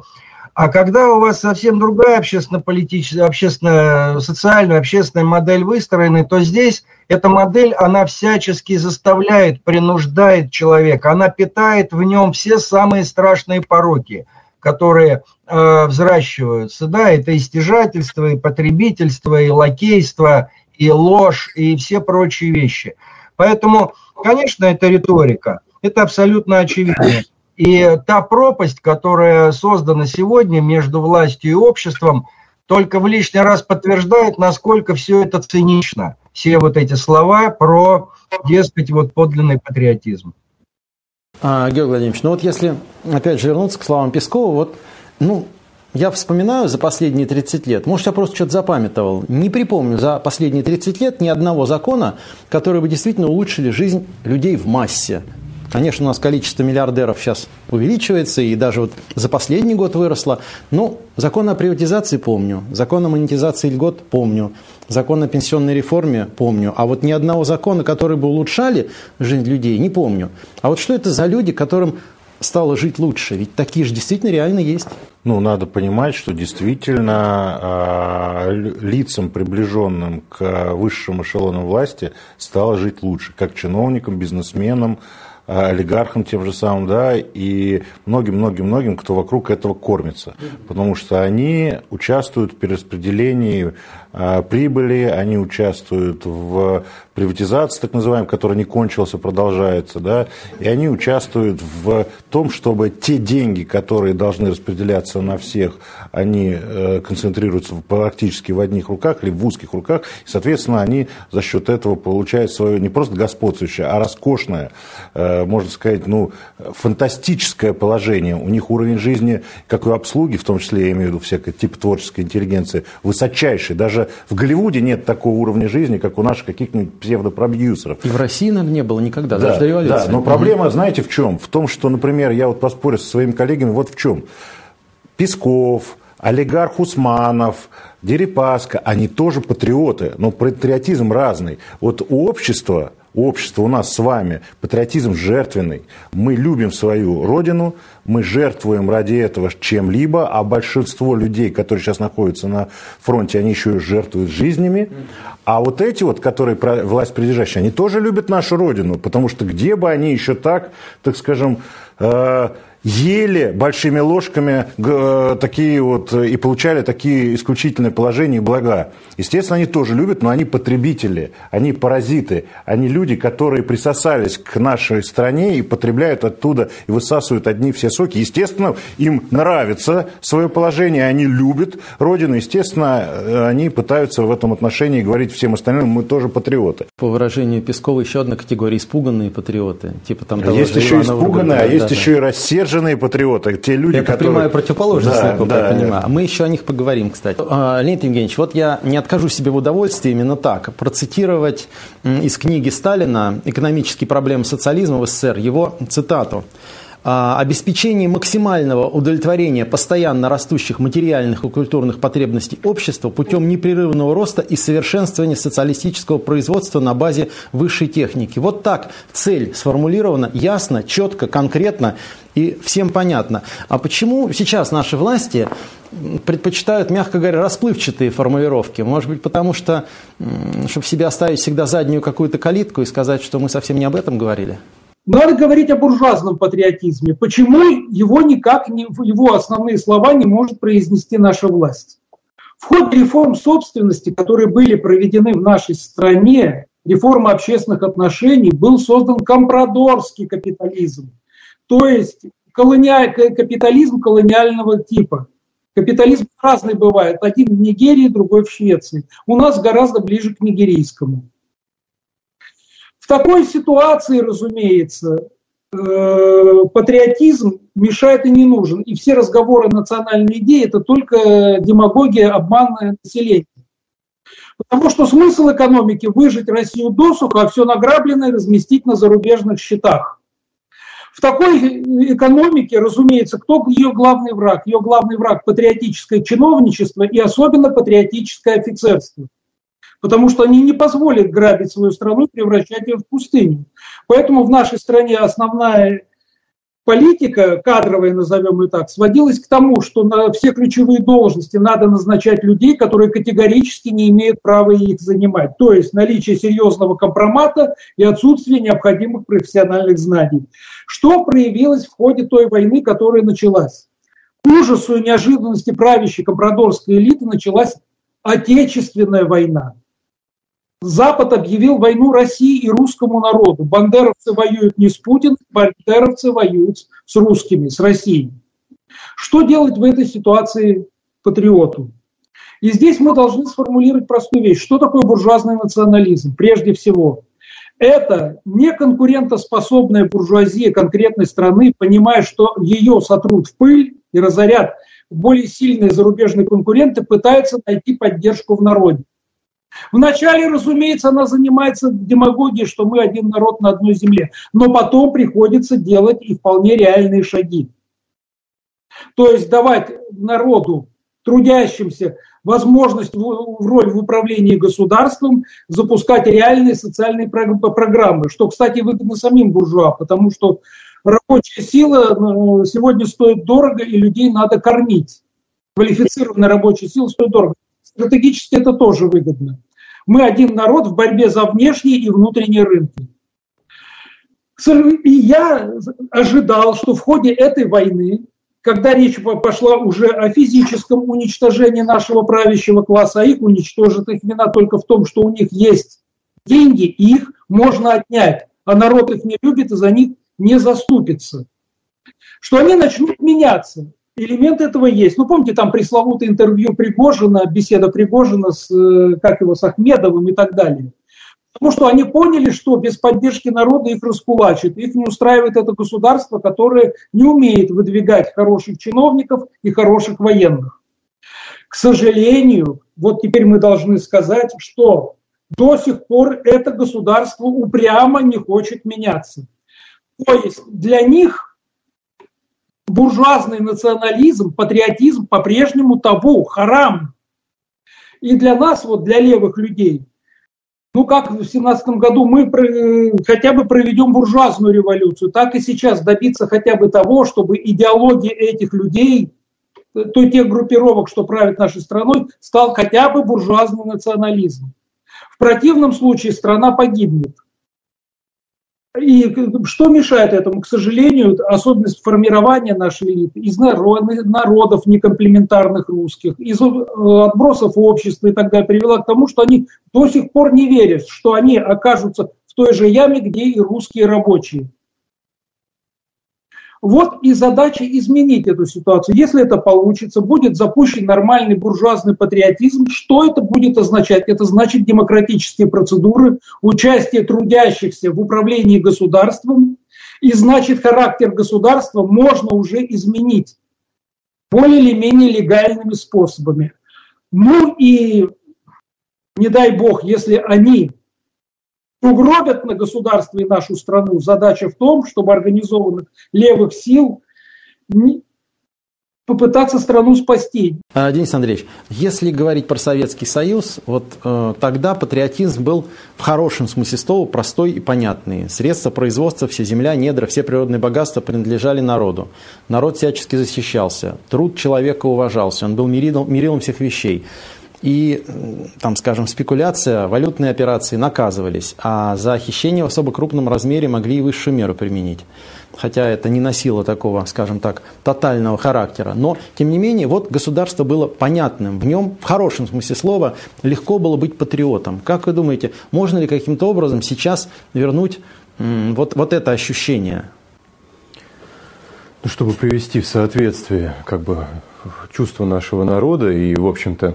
А когда у вас совсем другая общественно-политическая, общественно-социальная, общественная модель выстроена, то здесь эта модель, она всячески заставляет, принуждает человека, она питает в нем все самые страшные пороки – которые э, взращиваются, да, это и стяжательство, и потребительство, и лакейство, и ложь, и все прочие вещи. Поэтому, конечно, это риторика, это абсолютно очевидно. И та пропасть, которая создана сегодня между властью и обществом, только в лишний раз подтверждает, насколько все это цинично. Все вот эти слова про, дескать, вот подлинный патриотизм. А, Георгий Владимирович, ну вот если, опять же, вернуться к словам Пескова, вот, ну, я вспоминаю за последние 30 лет, может, я просто что-то запамятовал, не припомню за последние 30 лет ни одного закона, который бы действительно улучшили жизнь людей в массе. Конечно, у нас количество миллиардеров сейчас увеличивается, и даже вот за последний год выросло. Но закон о приватизации помню, закон о монетизации льгот помню, закон о пенсионной реформе помню. А вот ни одного закона, который бы улучшали жизнь людей, не помню. А вот что это за люди, которым стало жить лучше? Ведь такие же действительно реально есть. Ну, надо понимать, что действительно э, лицам, приближенным к высшим эшелонам власти, стало жить лучше, как чиновникам, бизнесменам, олигархам тем же самым, да, и многим-многим-многим, кто вокруг этого кормится. Потому что они участвуют в перераспределении прибыли, они участвуют в приватизации, так называемой, которая не кончилась и продолжается, да, и они участвуют в том, чтобы те деньги, которые должны распределяться на всех, они э, концентрируются практически в одних руках или в узких руках, и, соответственно, они за счет этого получают свое не просто господствующее, а роскошное, э, можно сказать, ну, фантастическое положение. У них уровень жизни, как и обслуги, в том числе, я имею в виду всякой типа творческой интеллигенции, высочайший. Даже в Голливуде нет такого уровня жизни, как у наших каких-нибудь псевдопродюсеров. И в России, наверное, не было никогда, да, даже до революции. Да, но проблема, знаете, в чем? В том, что, например, я вот поспорю со своими коллегами, вот в чем. Песков, олигарх Усманов, Дерипаска, они тоже патриоты, но патриотизм разный. Вот у общества, у общества у нас с вами патриотизм жертвенный. Мы любим свою родину, мы жертвуем ради этого чем-либо, а большинство людей, которые сейчас находятся на фронте, они еще и жертвуют жизнями. А вот эти вот, которые власть придержащие, они тоже любят нашу родину, потому что где бы они еще так, так скажем, э, ели большими ложками э, такие вот и получали такие исключительные положения и блага. Естественно, они тоже любят, но они потребители, они паразиты, они люди, которые присосались к нашей стране и потребляют оттуда и высасывают одни все соки. Естественно, им нравится свое положение, они любят родину. Естественно, э, они пытаются в этом отношении говорить всем остальным, мы тоже патриоты. По выражению Пескова, еще одна категория испуганные патриоты. Типа там а есть еще испуганные, а есть да, еще да. и рассерженные патриоты. Те люди, Это которые... прямая противоположность, да, насколько да, я понимаю. Да. Мы еще о них поговорим, кстати. А, Леонид Евгеньевич, вот я не откажу себе в удовольствии именно так процитировать из книги Сталина «Экономические проблемы социализма в СССР» его цитату обеспечение максимального удовлетворения постоянно растущих материальных и культурных потребностей общества путем непрерывного роста и совершенствования социалистического производства на базе высшей техники. Вот так цель сформулирована ясно, четко, конкретно и всем понятно. А почему сейчас наши власти предпочитают, мягко говоря, расплывчатые формулировки? Может быть, потому что, чтобы себе оставить всегда заднюю какую-то калитку и сказать, что мы совсем не об этом говорили? Надо говорить о буржуазном патриотизме. Почему его никак, не, его основные слова не может произнести наша власть? В ходе реформ собственности, которые были проведены в нашей стране, реформа общественных отношений, был создан компрадорский капитализм. То есть колониаль, капитализм колониального типа. Капитализм разный бывает. Один в Нигерии, другой в Швеции. У нас гораздо ближе к нигерийскому. В такой ситуации, разумеется, э, патриотизм мешает и не нужен. И все разговоры о национальной идее – это только демагогия, обманное население. Потому что смысл экономики – выжить Россию досуха, а все награбленное разместить на зарубежных счетах. В такой экономике, разумеется, кто ее главный враг? Ее главный враг – патриотическое чиновничество и особенно патриотическое офицерство потому что они не позволят грабить свою страну превращать ее в пустыню. Поэтому в нашей стране основная политика, кадровая, назовем ее так, сводилась к тому, что на все ключевые должности надо назначать людей, которые категорически не имеют права их занимать. То есть наличие серьезного компромата и отсутствие необходимых профессиональных знаний. Что проявилось в ходе той войны, которая началась? К ужасу и неожиданности правящей компрадорской элиты началась Отечественная война. Запад объявил войну России и русскому народу. Бандеровцы воюют не с Путиным, бандеровцы воюют с русскими, с Россией. Что делать в этой ситуации патриоту? И здесь мы должны сформулировать простую вещь. Что такое буржуазный национализм? Прежде всего, это не конкурентоспособная буржуазия конкретной страны, понимая, что ее сотрут в пыль и разорят более сильные зарубежные конкуренты, пытаются найти поддержку в народе. Вначале, разумеется, она занимается демагогией, что мы один народ на одной земле, но потом приходится делать и вполне реальные шаги. То есть давать народу, трудящимся, возможность в роль в управлении государством запускать реальные социальные программы, что, кстати, выгодно самим буржуа, потому что рабочая сила ну, сегодня стоит дорого, и людей надо кормить. Квалифицированная рабочая сила стоит дорого. Стратегически это тоже выгодно. Мы один народ в борьбе за внешние и внутренние рынки. И я ожидал, что в ходе этой войны, когда речь пошла уже о физическом уничтожении нашего правящего класса, а их уничтожит, их вина только в том, что у них есть деньги, и их можно отнять, а народ их не любит и за них не заступится. Что они начнут меняться. Элемент этого есть. Ну, помните, там пресловутое интервью Пригожина, беседа Пригожина с, э, как его, с Ахмедовым и так далее. Потому что они поняли, что без поддержки народа их раскулачит. Их не устраивает это государство, которое не умеет выдвигать хороших чиновников и хороших военных. К сожалению, вот теперь мы должны сказать, что до сих пор это государство упрямо не хочет меняться. То есть для них буржуазный национализм, патриотизм по-прежнему табу, харам. И для нас, вот для левых людей, ну как в 17 году мы хотя бы проведем буржуазную революцию, так и сейчас добиться хотя бы того, чтобы идеология этих людей, то тех группировок, что правят нашей страной, стал хотя бы буржуазный национализм. В противном случае страна погибнет. И что мешает этому? К сожалению, особенность формирования нашей элиты из народов некомплементарных русских, из э, отбросов общества и так далее привела к тому, что они до сих пор не верят, что они окажутся в той же яме, где и русские рабочие. Вот и задача изменить эту ситуацию. Если это получится, будет запущен нормальный буржуазный патриотизм. Что это будет означать? Это значит демократические процедуры, участие трудящихся в управлении государством. И значит характер государства можно уже изменить более или менее легальными способами. Ну и не дай бог, если они угробят на государство и нашу страну. Задача в том, чтобы организованных левых сил попытаться страну спасти. А, Денис Андреевич, если говорить про Советский Союз, вот э, тогда патриотизм был в хорошем смысле слова простой и понятный. Средства производства, вся земля, недра, все природные богатства принадлежали народу. Народ всячески защищался, труд человека уважался, он был мерилом, мерилом всех вещей и, там, скажем, спекуляция, валютные операции наказывались, а за хищение в особо крупном размере могли и высшую меру применить. Хотя это не носило такого, скажем так, тотального характера. Но, тем не менее, вот государство было понятным. В нем, в хорошем смысле слова, легко было быть патриотом. Как вы думаете, можно ли каким-то образом сейчас вернуть вот, вот это ощущение? Ну, чтобы привести в соответствие как бы, чувство нашего народа и, в общем-то,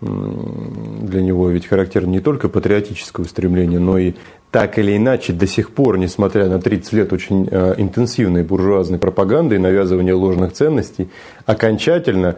для него ведь характерно не только патриотическое устремление, но и так или иначе до сих пор, несмотря на 30 лет очень э, интенсивной буржуазной пропаганды и навязывания ложных ценностей, окончательно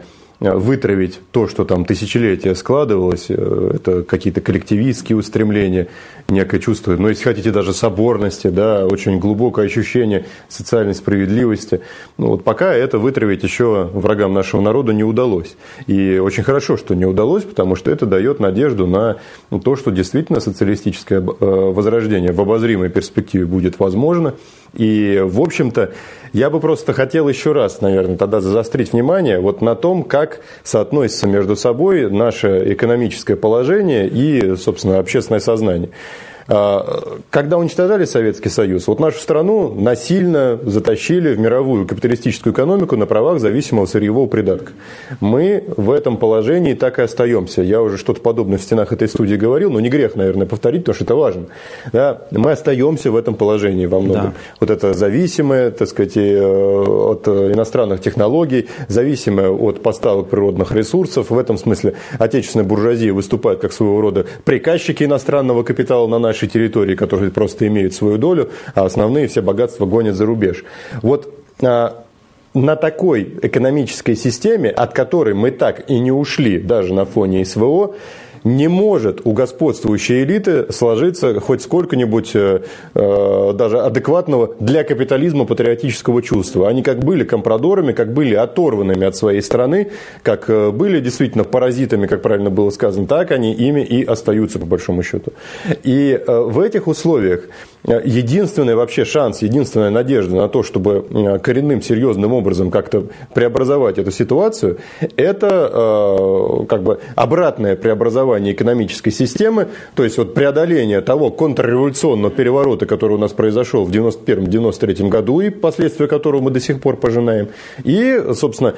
вытравить то, что там тысячелетия складывалось, э, это какие-то коллективистские устремления, некое чувство, но если хотите даже соборности, да, очень глубокое ощущение социальной справедливости. Ну, вот пока это вытравить еще врагам нашего народа не удалось. И очень хорошо, что не удалось, потому что это дает надежду на то, что действительно социалистическое э, возрождение в обозримой перспективе будет возможно. И, в общем-то, я бы просто хотел еще раз, наверное, тогда заострить внимание вот на том, как соотносится между собой наше экономическое положение и, собственно, общественное сознание. А, когда уничтожали Советский Союз, вот нашу страну насильно затащили в мировую капиталистическую экономику на правах зависимого сырьевого придатка. Мы в этом положении так и остаемся. Я уже что-то подобное в стенах этой студии говорил, но не грех, наверное, повторить, потому что это важно. Да, мы остаемся в этом положении во многом. Да. Вот это зависимое, так сказать, э, от иностранных технологий, зависимое от поставок природных ресурсов. В этом смысле отечественная буржуазия выступает как своего рода приказчики иностранного капитала на нашей территории, которые просто имеют свою долю, а основные все богатства гонят за рубеж. Вот а, на такой экономической системе, от которой мы так и не ушли даже на фоне СВО, не может у господствующей элиты сложиться хоть сколько-нибудь э, э, даже адекватного для капитализма патриотического чувства. Они как были компрадорами, как были оторванными от своей страны, как э, были действительно паразитами, как правильно было сказано, так они ими и остаются по большому счету. И э, в этих условиях единственный вообще шанс, единственная надежда на то, чтобы э, коренным, серьезным образом как-то преобразовать эту ситуацию, это э, как бы обратное преобразование экономической системы, то есть вот преодоление того контрреволюционного переворота, который у нас произошел в 91-93 году и последствия которого мы до сих пор пожинаем. И, собственно,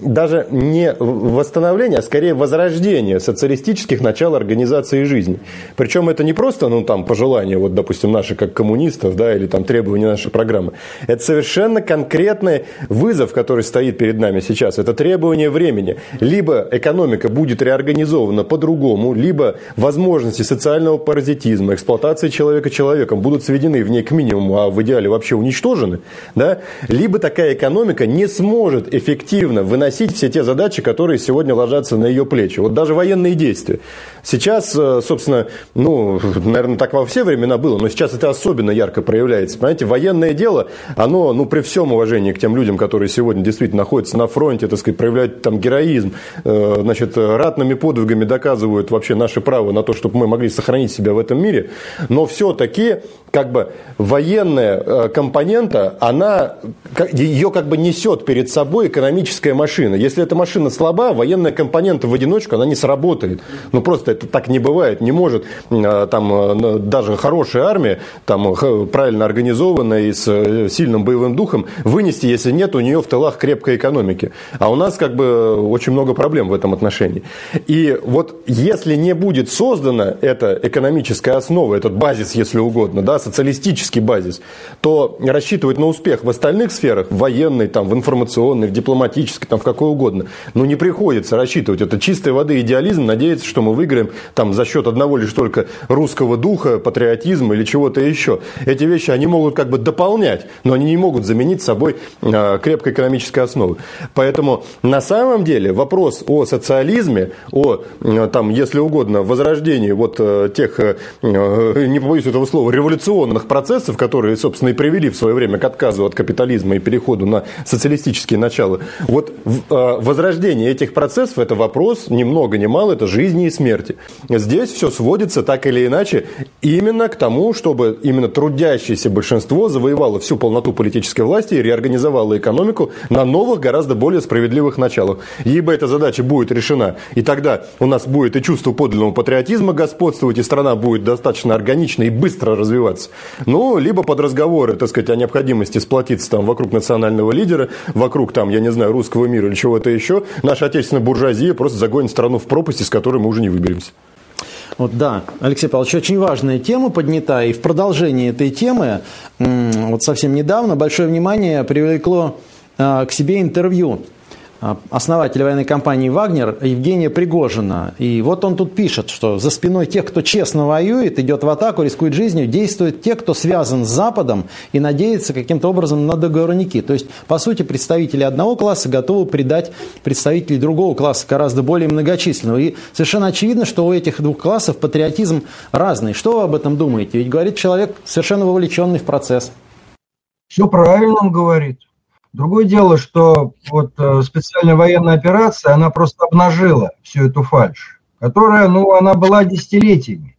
даже не восстановление, а скорее возрождение социалистических начал организации жизни. Причем это не просто, ну, там, пожелание, вот, допустим, наши как коммунистов, да, или там требования нашей программы. Это совершенно конкретный вызов, который стоит перед нами сейчас. Это требование времени. Либо экономика будет реорганизована по-другому, либо возможности социального паразитизма, эксплуатации человека человеком будут сведены в ней к минимуму, а в идеале вообще уничтожены, да, либо такая экономика не сможет эффективно выносить все те задачи, которые сегодня ложатся на ее плечи. Вот даже военные действия. Сейчас, э, собственно, ну, наверное, так во все времена было, но сейчас это особенно ярко проявляется. Понимаете, военное дело, оно, ну, при всем уважении к тем людям, которые сегодня действительно находятся на фронте, так сказать, проявляют там героизм, э, значит, ратными подвигами доказывают вообще наше право на то, чтобы мы могли сохранить себя в этом мире, но все-таки как бы военная э, компонента, она, ее как бы несет перед собой экономическая машина. Если эта машина слаба, военная компонента в одиночку, она не сработает. Ну, просто это так не бывает. Не может э, там э, даже хорошая армия, там, правильно организованная и с сильным боевым духом, вынести, если нет у нее в тылах крепкой экономики. А у нас как бы очень много проблем в этом отношении. И вот если не будет создана эта экономическая основа, этот базис, если угодно, да, социалистический базис, то рассчитывать на успех в остальных сферах, в военной, там, в информационной, в дипломатической, там, в какой угодно, ну, не приходится рассчитывать. Это чистой воды идеализм, надеяться, что мы выиграем там, за счет одного лишь только русского духа, патриотизма или чего-то еще. Эти вещи, они могут как бы дополнять, но они не могут заменить собой э, крепкой экономической основы. Поэтому на самом деле вопрос о социализме, о, э, там, если угодно, возрождении вот э, тех, э, не побоюсь этого слова, революционных эволюционных процессов, которые, собственно, и привели в свое время к отказу от капитализма и переходу на социалистические начала. Вот а, возрождение этих процессов – это вопрос ни много ни мало, это жизни и смерти. Здесь все сводится так или иначе именно к тому, чтобы именно трудящееся большинство завоевало всю полноту политической власти и реорганизовало экономику на новых, гораздо более справедливых началах. Ибо эта задача будет решена, и тогда у нас будет и чувство подлинного патриотизма господствовать, и страна будет достаточно органично и быстро развиваться развиваться. Ну, либо под разговоры, так сказать, о необходимости сплотиться там вокруг национального лидера, вокруг там, я не знаю, русского мира или чего-то еще, наша отечественная буржуазия просто загонит страну в пропасть, из которой мы уже не выберемся. Вот да, Алексей Павлович, очень важная тема поднята, и в продолжении этой темы, вот совсем недавно большое внимание привлекло а, к себе интервью основателя военной компании «Вагнер» Евгения Пригожина. И вот он тут пишет, что за спиной тех, кто честно воюет, идет в атаку, рискует жизнью, действуют те, кто связан с Западом и надеется каким-то образом на договорники. То есть, по сути, представители одного класса готовы предать представителей другого класса, гораздо более многочисленного. И совершенно очевидно, что у этих двух классов патриотизм разный. Что вы об этом думаете? Ведь говорит человек, совершенно вовлеченный в процесс. Все правильно он говорит. Другое дело, что вот э, специальная военная операция, она просто обнажила всю эту фальшь, которая, ну, она была десятилетиями.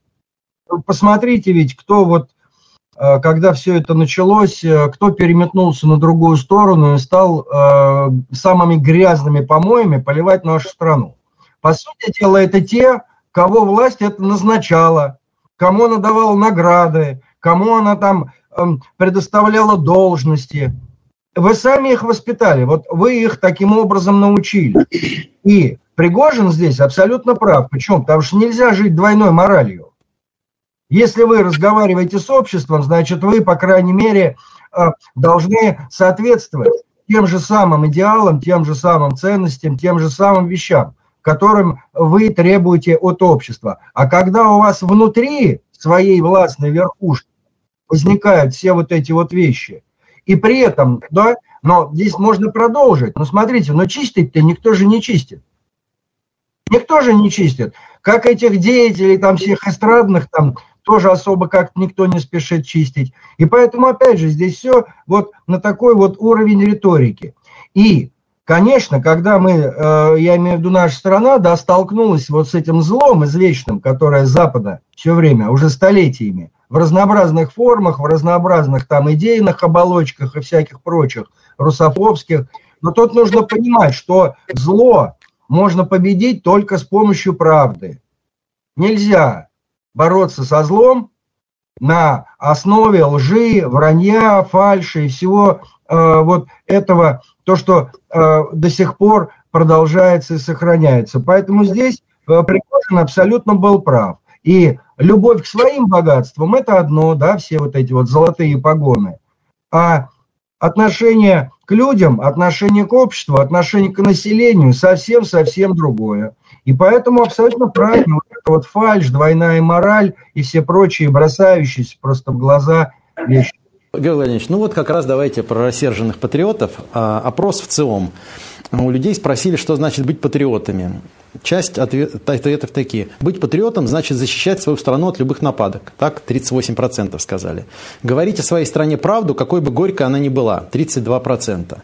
Посмотрите ведь, кто вот, э, когда все это началось, э, кто переметнулся на другую сторону и стал самыми грязными помоями поливать нашу страну. По сути дела, это те, кого власть это назначала, кому она давала награды, кому она там эм, предоставляла должности – вы сами их воспитали, вот вы их таким образом научили. И Пригожин здесь абсолютно прав. Почему? Потому что нельзя жить двойной моралью. Если вы разговариваете с обществом, значит, вы, по крайней мере, э, должны соответствовать тем же самым идеалам, тем же самым ценностям, тем же самым вещам, которым вы требуете от общества. А когда у вас внутри своей властной верхушки возникают все вот эти вот вещи – и при этом, да, но здесь можно продолжить. Но смотрите, но чистить-то никто же не чистит. Никто же не чистит. Как этих деятелей, там всех эстрадных, там тоже особо как-то никто не спешит чистить. И поэтому, опять же, здесь все вот на такой вот уровень риторики. И, конечно, когда мы, э, я имею в виду наша страна, да, столкнулась вот с этим злом извечным, которое Запада все время, уже столетиями, в разнообразных формах, в разнообразных там идейных оболочках и всяких прочих русофобских. Но тут нужно понимать, что зло можно победить только с помощью правды. Нельзя бороться со злом на основе лжи, вранья, фальши и всего э, вот этого, то, что э, до сих пор продолжается и сохраняется. Поэтому здесь э, Пригожин абсолютно был прав. И Любовь к своим богатствам – это одно, да, все вот эти вот золотые погоны. А отношение к людям, отношение к обществу, отношение к населению совсем-совсем другое. И поэтому абсолютно правильно вот это вот фальш, двойная мораль и все прочие бросающиеся просто в глаза вещи. Георгий Владимирович, ну вот как раз давайте про рассерженных патриотов. А, опрос в ЦИОМ. У людей спросили, что значит быть патриотами. Часть ответов такие. Быть патриотом значит защищать свою страну от любых нападок. Так 38% сказали. Говорить о своей стране правду, какой бы горькой она ни была. 32%.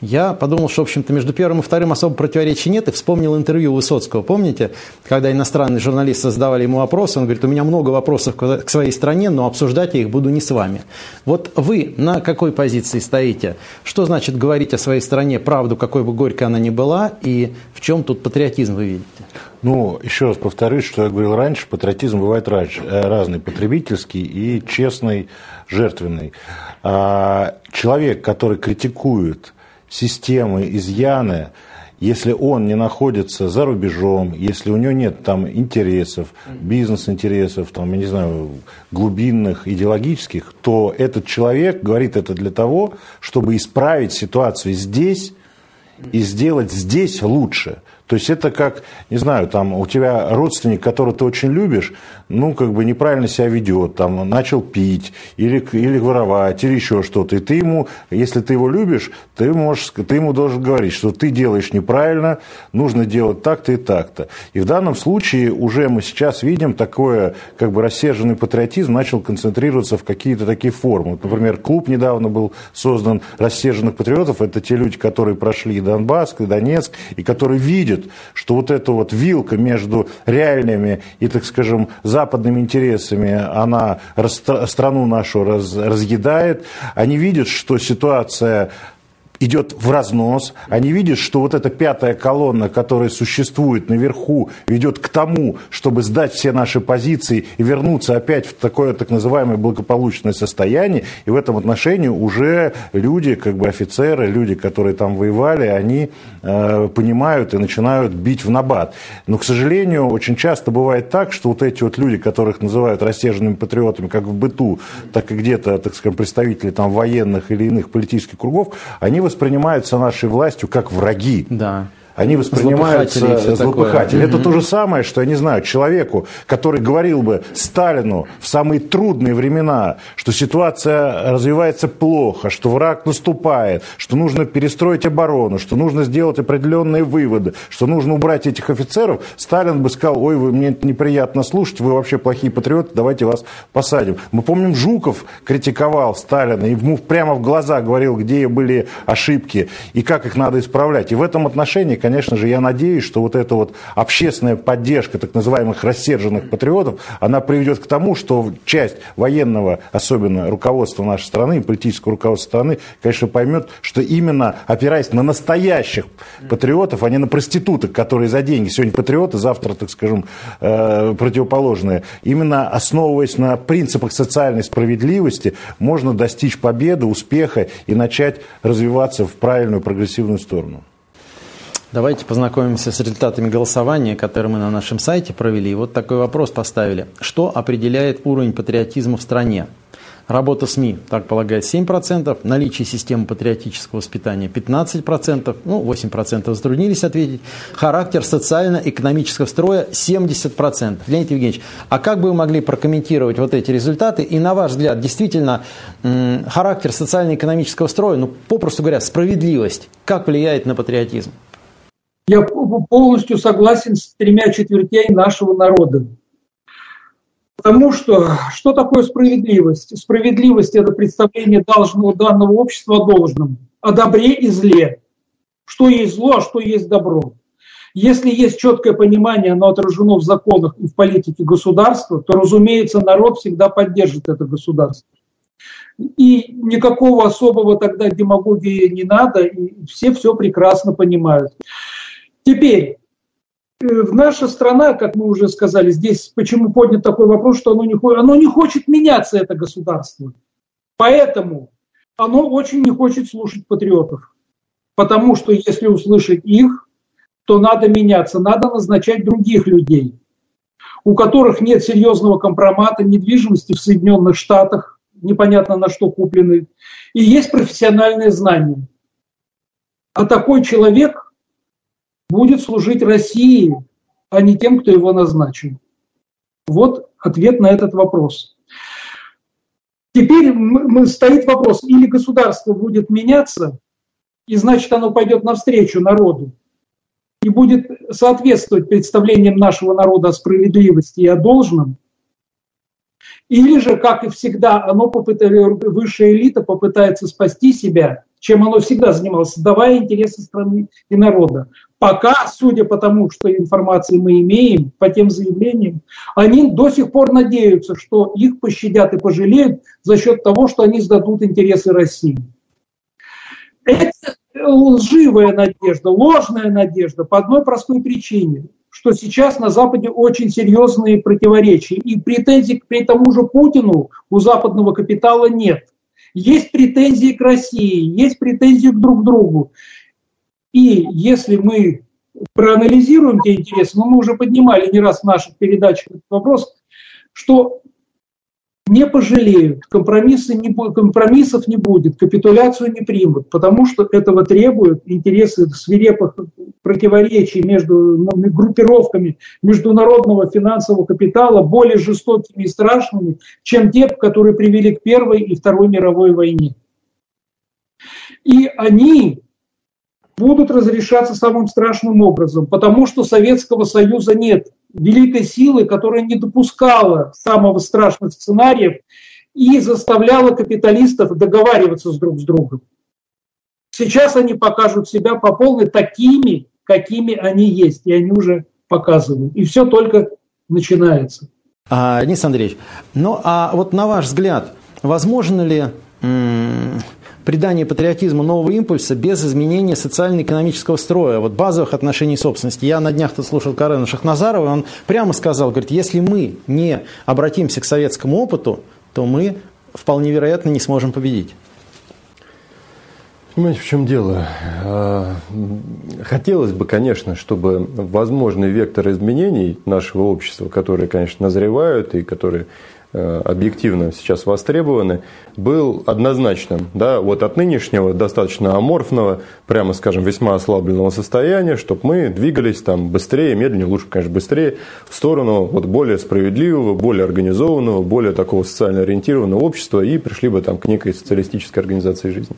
Я подумал, что, в общем-то, между первым и вторым особо противоречий нет, и вспомнил интервью Высоцкого. Помните, когда иностранные журналисты задавали ему вопросы, он говорит, у меня много вопросов к своей стране, но обсуждать я их буду не с вами. Вот вы на какой позиции стоите? Что значит говорить о своей стране правду, какой бы горькой она ни была, и в чем тут патриотизм вы видите? Ну, еще раз повторюсь, что я говорил раньше, патриотизм бывает э, разный, потребительский и честный, жертвенный. А человек, который критикует системы, изъяны, если он не находится за рубежом, если у него нет там интересов, бизнес-интересов, там, я не знаю, глубинных, идеологических, то этот человек говорит это для того, чтобы исправить ситуацию здесь и сделать здесь лучше. То есть это как, не знаю, там у тебя родственник, которого ты очень любишь, ну, как бы неправильно себя ведет, там, начал пить или, или воровать, или еще что-то. И ты ему, если ты его любишь, ты, можешь, ты ему должен говорить, что ты делаешь неправильно, нужно делать так-то и так-то. И в данном случае уже мы сейчас видим такое, как бы рассерженный патриотизм начал концентрироваться в какие-то такие формы. Вот, например, клуб недавно был создан рассерженных патриотов. Это те люди, которые прошли и Донбасс, и Донецк, и которые видят, что вот эта вот вилка между реальными и, так скажем, западными интересами, она страну нашу раз, разъедает. Они видят, что ситуация идет в разнос, они видят, что вот эта пятая колонна, которая существует наверху, ведет к тому, чтобы сдать все наши позиции и вернуться опять в такое так называемое благополучное состояние. И в этом отношении уже люди, как бы офицеры, люди, которые там воевали, они э, понимают и начинают бить в набат. Но, к сожалению, очень часто бывает так, что вот эти вот люди, которых называют рассерженными патриотами, как в быту, так и где-то, так скажем, представители там военных или иных политических кругов, они воспринимаются нашей властью как враги. Да они воспринимаются злопыхатели. Это то же самое, что, я не знаю, человеку, который говорил бы Сталину в самые трудные времена, что ситуация развивается плохо, что враг наступает, что нужно перестроить оборону, что нужно сделать определенные выводы, что нужно убрать этих офицеров, Сталин бы сказал, ой, вы мне неприятно слушать, вы вообще плохие патриоты, давайте вас посадим. Мы помним, Жуков критиковал Сталина, и ему прямо в глаза говорил, где были ошибки и как их надо исправлять. И в этом отношении, конечно же, я надеюсь, что вот эта вот общественная поддержка так называемых рассерженных патриотов, она приведет к тому, что часть военного, особенно руководства нашей страны, политического руководства страны, конечно, поймет, что именно опираясь на настоящих патриотов, а не на проституток, которые за деньги, сегодня патриоты, завтра, так скажем, э, противоположные, именно основываясь на принципах социальной справедливости, можно достичь победы, успеха и начать развиваться в правильную прогрессивную сторону. Давайте познакомимся с результатами голосования, которые мы на нашем сайте провели. И вот такой вопрос поставили. Что определяет уровень патриотизма в стране? Работа СМИ, так полагает, 7%, наличие системы патриотического воспитания 15%, ну, 8% затруднились ответить, характер социально-экономического строя 70%. Леонид Евгеньевич, а как бы вы могли прокомментировать вот эти результаты и, на ваш взгляд, действительно, характер социально-экономического строя, ну, попросту говоря, справедливость, как влияет на патриотизм? Я полностью согласен с тремя четвертей нашего народа. Потому что что такое справедливость? Справедливость – это представление должного, данного общества о должном, о добре и зле. Что есть зло, а что есть добро. Если есть четкое понимание, оно отражено в законах и в политике государства, то, разумеется, народ всегда поддержит это государство. И никакого особого тогда демагогии не надо, и все все прекрасно понимают. Теперь, э, в наша страна, как мы уже сказали, здесь почему поднят такой вопрос, что оно не, оно не хочет меняться, это государство. Поэтому оно очень не хочет слушать патриотов. Потому что если услышать их, то надо меняться, надо назначать других людей. у которых нет серьезного компромата недвижимости в Соединенных Штатах, непонятно на что куплены, и есть профессиональные знания. А такой человек будет служить России, а не тем, кто его назначил. Вот ответ на этот вопрос. Теперь стоит вопрос, или государство будет меняться, и значит оно пойдет навстречу народу, и будет соответствовать представлениям нашего народа о справедливости и о должном, или же, как и всегда, оно попытается, высшая элита попытается спасти себя, чем оно всегда занималось, создавая интересы страны и народа. Пока, судя по тому, что информации мы имеем, по тем заявлениям, они до сих пор надеются, что их пощадят и пожалеют за счет того, что они сдадут интересы России. Это лживая надежда, ложная надежда по одной простой причине, что сейчас на Западе очень серьезные противоречия. И претензий к тому же Путину у западного капитала нет. Есть претензии к России, есть претензии к друг другу. И если мы проанализируем те интересы, но мы уже поднимали не раз в наших передачах этот вопрос, что не пожалеют, компромиссы не, компромиссов не будет, капитуляцию не примут, потому что этого требуют интересы свирепых противоречий между группировками международного финансового капитала более жестокими и страшными, чем те, которые привели к Первой и Второй мировой войне. И они будут разрешаться самым страшным образом, потому что Советского Союза нет великой силы, которая не допускала самого страшных сценариев и заставляла капиталистов договариваться с друг с другом. Сейчас они покажут себя по полной такими, какими они есть, и они уже показывают. И все только начинается. А, Денис Андреевич, ну а вот на ваш взгляд, возможно ли придание патриотизму нового импульса без изменения социально-экономического строя, вот базовых отношений собственности. Я на днях тут слушал Карена Шахназарова, он прямо сказал, говорит, если мы не обратимся к советскому опыту, то мы вполне вероятно не сможем победить. Понимаете, в чем дело? А, хотелось бы, конечно, чтобы возможный вектор изменений нашего общества, которые, конечно, назревают и которые объективно сейчас востребованы, был однозначным. Да, вот от нынешнего достаточно аморфного, прямо скажем, весьма ослабленного состояния, чтобы мы двигались там быстрее, медленнее, лучше, конечно, быстрее, в сторону вот более справедливого, более организованного, более такого социально ориентированного общества и пришли бы там к некой социалистической организации жизни.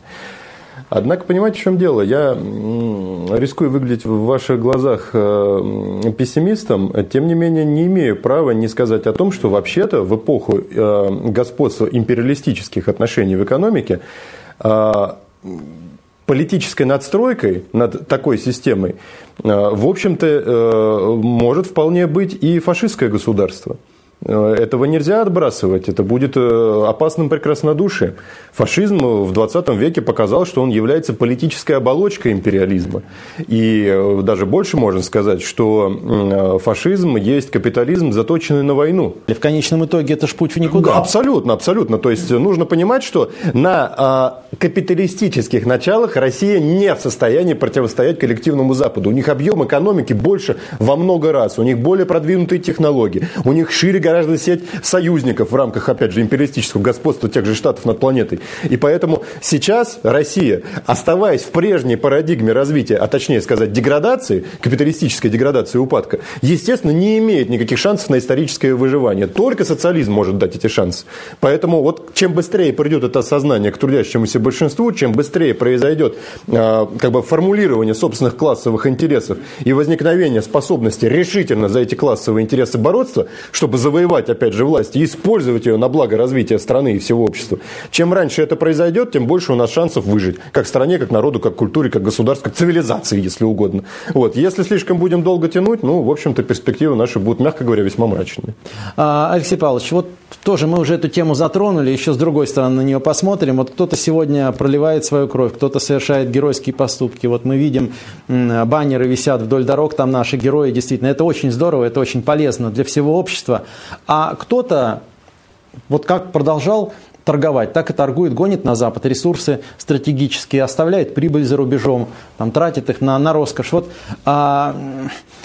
Однако, понимаете, в чем дело? Я рискую выглядеть в ваших глазах э, пессимистом, тем не менее не имею права не сказать о том, что вообще-то в эпоху э, господства империалистических отношений в экономике э, политической надстройкой над такой системой, в общем-то, может вполне быть и фашистское государство. Э, этого нельзя отбрасывать, это будет э, опасным прекраснодушием. Фашизм в 20 веке показал, что он является политической оболочкой империализма. И э, даже больше можно сказать, что фашизм есть капитализм, заточенный на войну. И в конечном итоге это ж путь в никуда. Абсолютно, абсолютно. То есть нужно понимать, что на а, капиталистических началах Россия не в состоянии противостоять коллективному Западу. У них объем экономики больше во много раз, у них более продвинутые технологии, у них шире гораздо сеть союзников в рамках, опять же, империалистического господства тех же штатов над планетой. И поэтому сейчас Россия, оставаясь в прежней парадигме развития, а точнее сказать деградации, капиталистической деградации и упадка, естественно, не имеет никаких шансов на историческое выживание. Только социализм может дать эти шансы. Поэтому вот чем быстрее придет это осознание к трудящемуся большинству, чем быстрее произойдет э, как бы формулирование собственных классовых интересов и возникновение способности решительно за эти классовые интересы бороться, чтобы завоевать завоевать, опять же, власть и использовать ее на благо развития страны и всего общества. Чем раньше это произойдет, тем больше у нас шансов выжить. Как стране, как народу, как культуре, как государству, как цивилизации, если угодно. Вот. Если слишком будем долго тянуть, ну, в общем-то, перспективы наши будут, мягко говоря, весьма мрачными. А, Алексей Павлович, вот тоже мы уже эту тему затронули, еще с другой стороны на нее посмотрим. Вот кто-то сегодня проливает свою кровь, кто-то совершает геройские поступки. Вот мы видим, баннеры висят вдоль дорог, там наши герои, действительно, это очень здорово, это очень полезно для всего общества. А кто-то, вот как продолжал торговать, так и торгует, гонит на Запад ресурсы стратегические, оставляет прибыль за рубежом, там, тратит их на, на роскошь. Вот, а,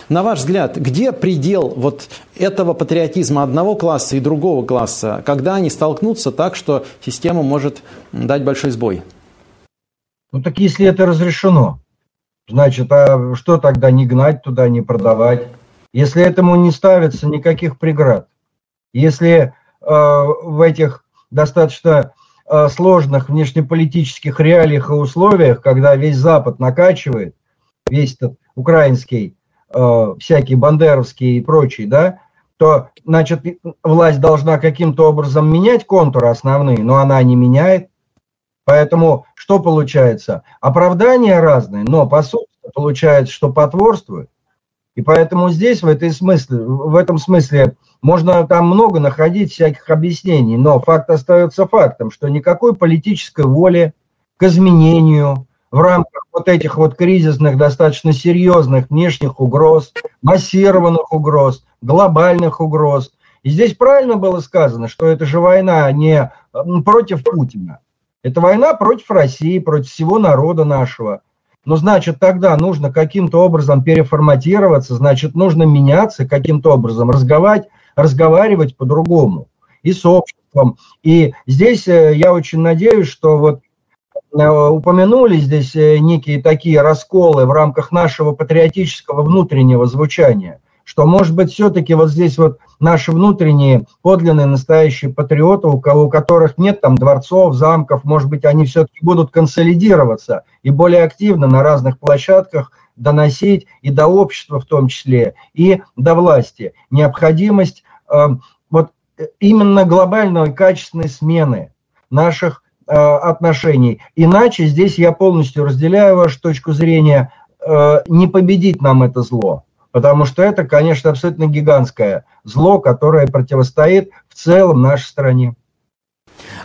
на ваш взгляд, где предел вот этого патриотизма одного класса и другого класса, когда они столкнутся так, что система может дать большой сбой? Ну так если это разрешено, значит, а что тогда не гнать туда, не продавать? Если этому не ставится никаких преград, если э, в этих достаточно э, сложных внешнеполитических реалиях и условиях, когда весь Запад накачивает, весь этот украинский, э, всякий бандеровский и прочий, да, то, значит, власть должна каким-то образом менять контуры основные, но она не меняет. Поэтому что получается? Оправдания разные, но по сути получается, что потворствует. И поэтому здесь в, этой смысле, в этом смысле можно там много находить всяких объяснений, но факт остается фактом, что никакой политической воли к изменению в рамках вот этих вот кризисных, достаточно серьезных внешних угроз, массированных угроз, глобальных угроз. И здесь правильно было сказано, что это же война не против Путина. Это война против России, против всего народа нашего. Но значит тогда нужно каким-то образом переформатироваться, значит нужно меняться каким-то образом, разговаривать, разговаривать по-другому и с обществом. И здесь э, я очень надеюсь, что вот э, упомянули здесь э, некие такие расколы в рамках нашего патриотического внутреннего звучания – что, может быть, все-таки вот здесь вот наши внутренние подлинные настоящие патриоты, у, кого, у которых нет там дворцов, замков, может быть, они все-таки будут консолидироваться и более активно на разных площадках доносить и до общества в том числе, и до власти. Необходимость э, вот именно глобальной качественной смены наших э, отношений. Иначе здесь я полностью разделяю вашу точку зрения, э, не победить нам это зло. Потому что это, конечно, абсолютно гигантское зло, которое противостоит в целом нашей стране.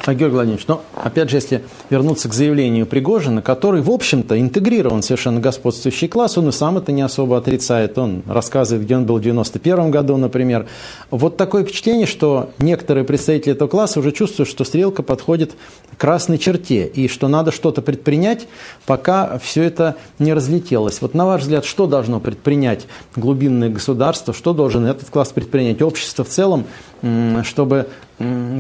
А, Георгий Владимирович, но опять же, если вернуться к заявлению Пригожина, который, в общем-то, интегрирован совершенно господствующий класс, он и сам это не особо отрицает. Он рассказывает, где он был в 91 году, например. Вот такое впечатление, что некоторые представители этого класса уже чувствуют, что стрелка подходит к красной черте, и что надо что-то предпринять, пока все это не разлетелось. Вот на ваш взгляд, что должно предпринять глубинное государство, что должен этот класс предпринять, общество в целом, чтобы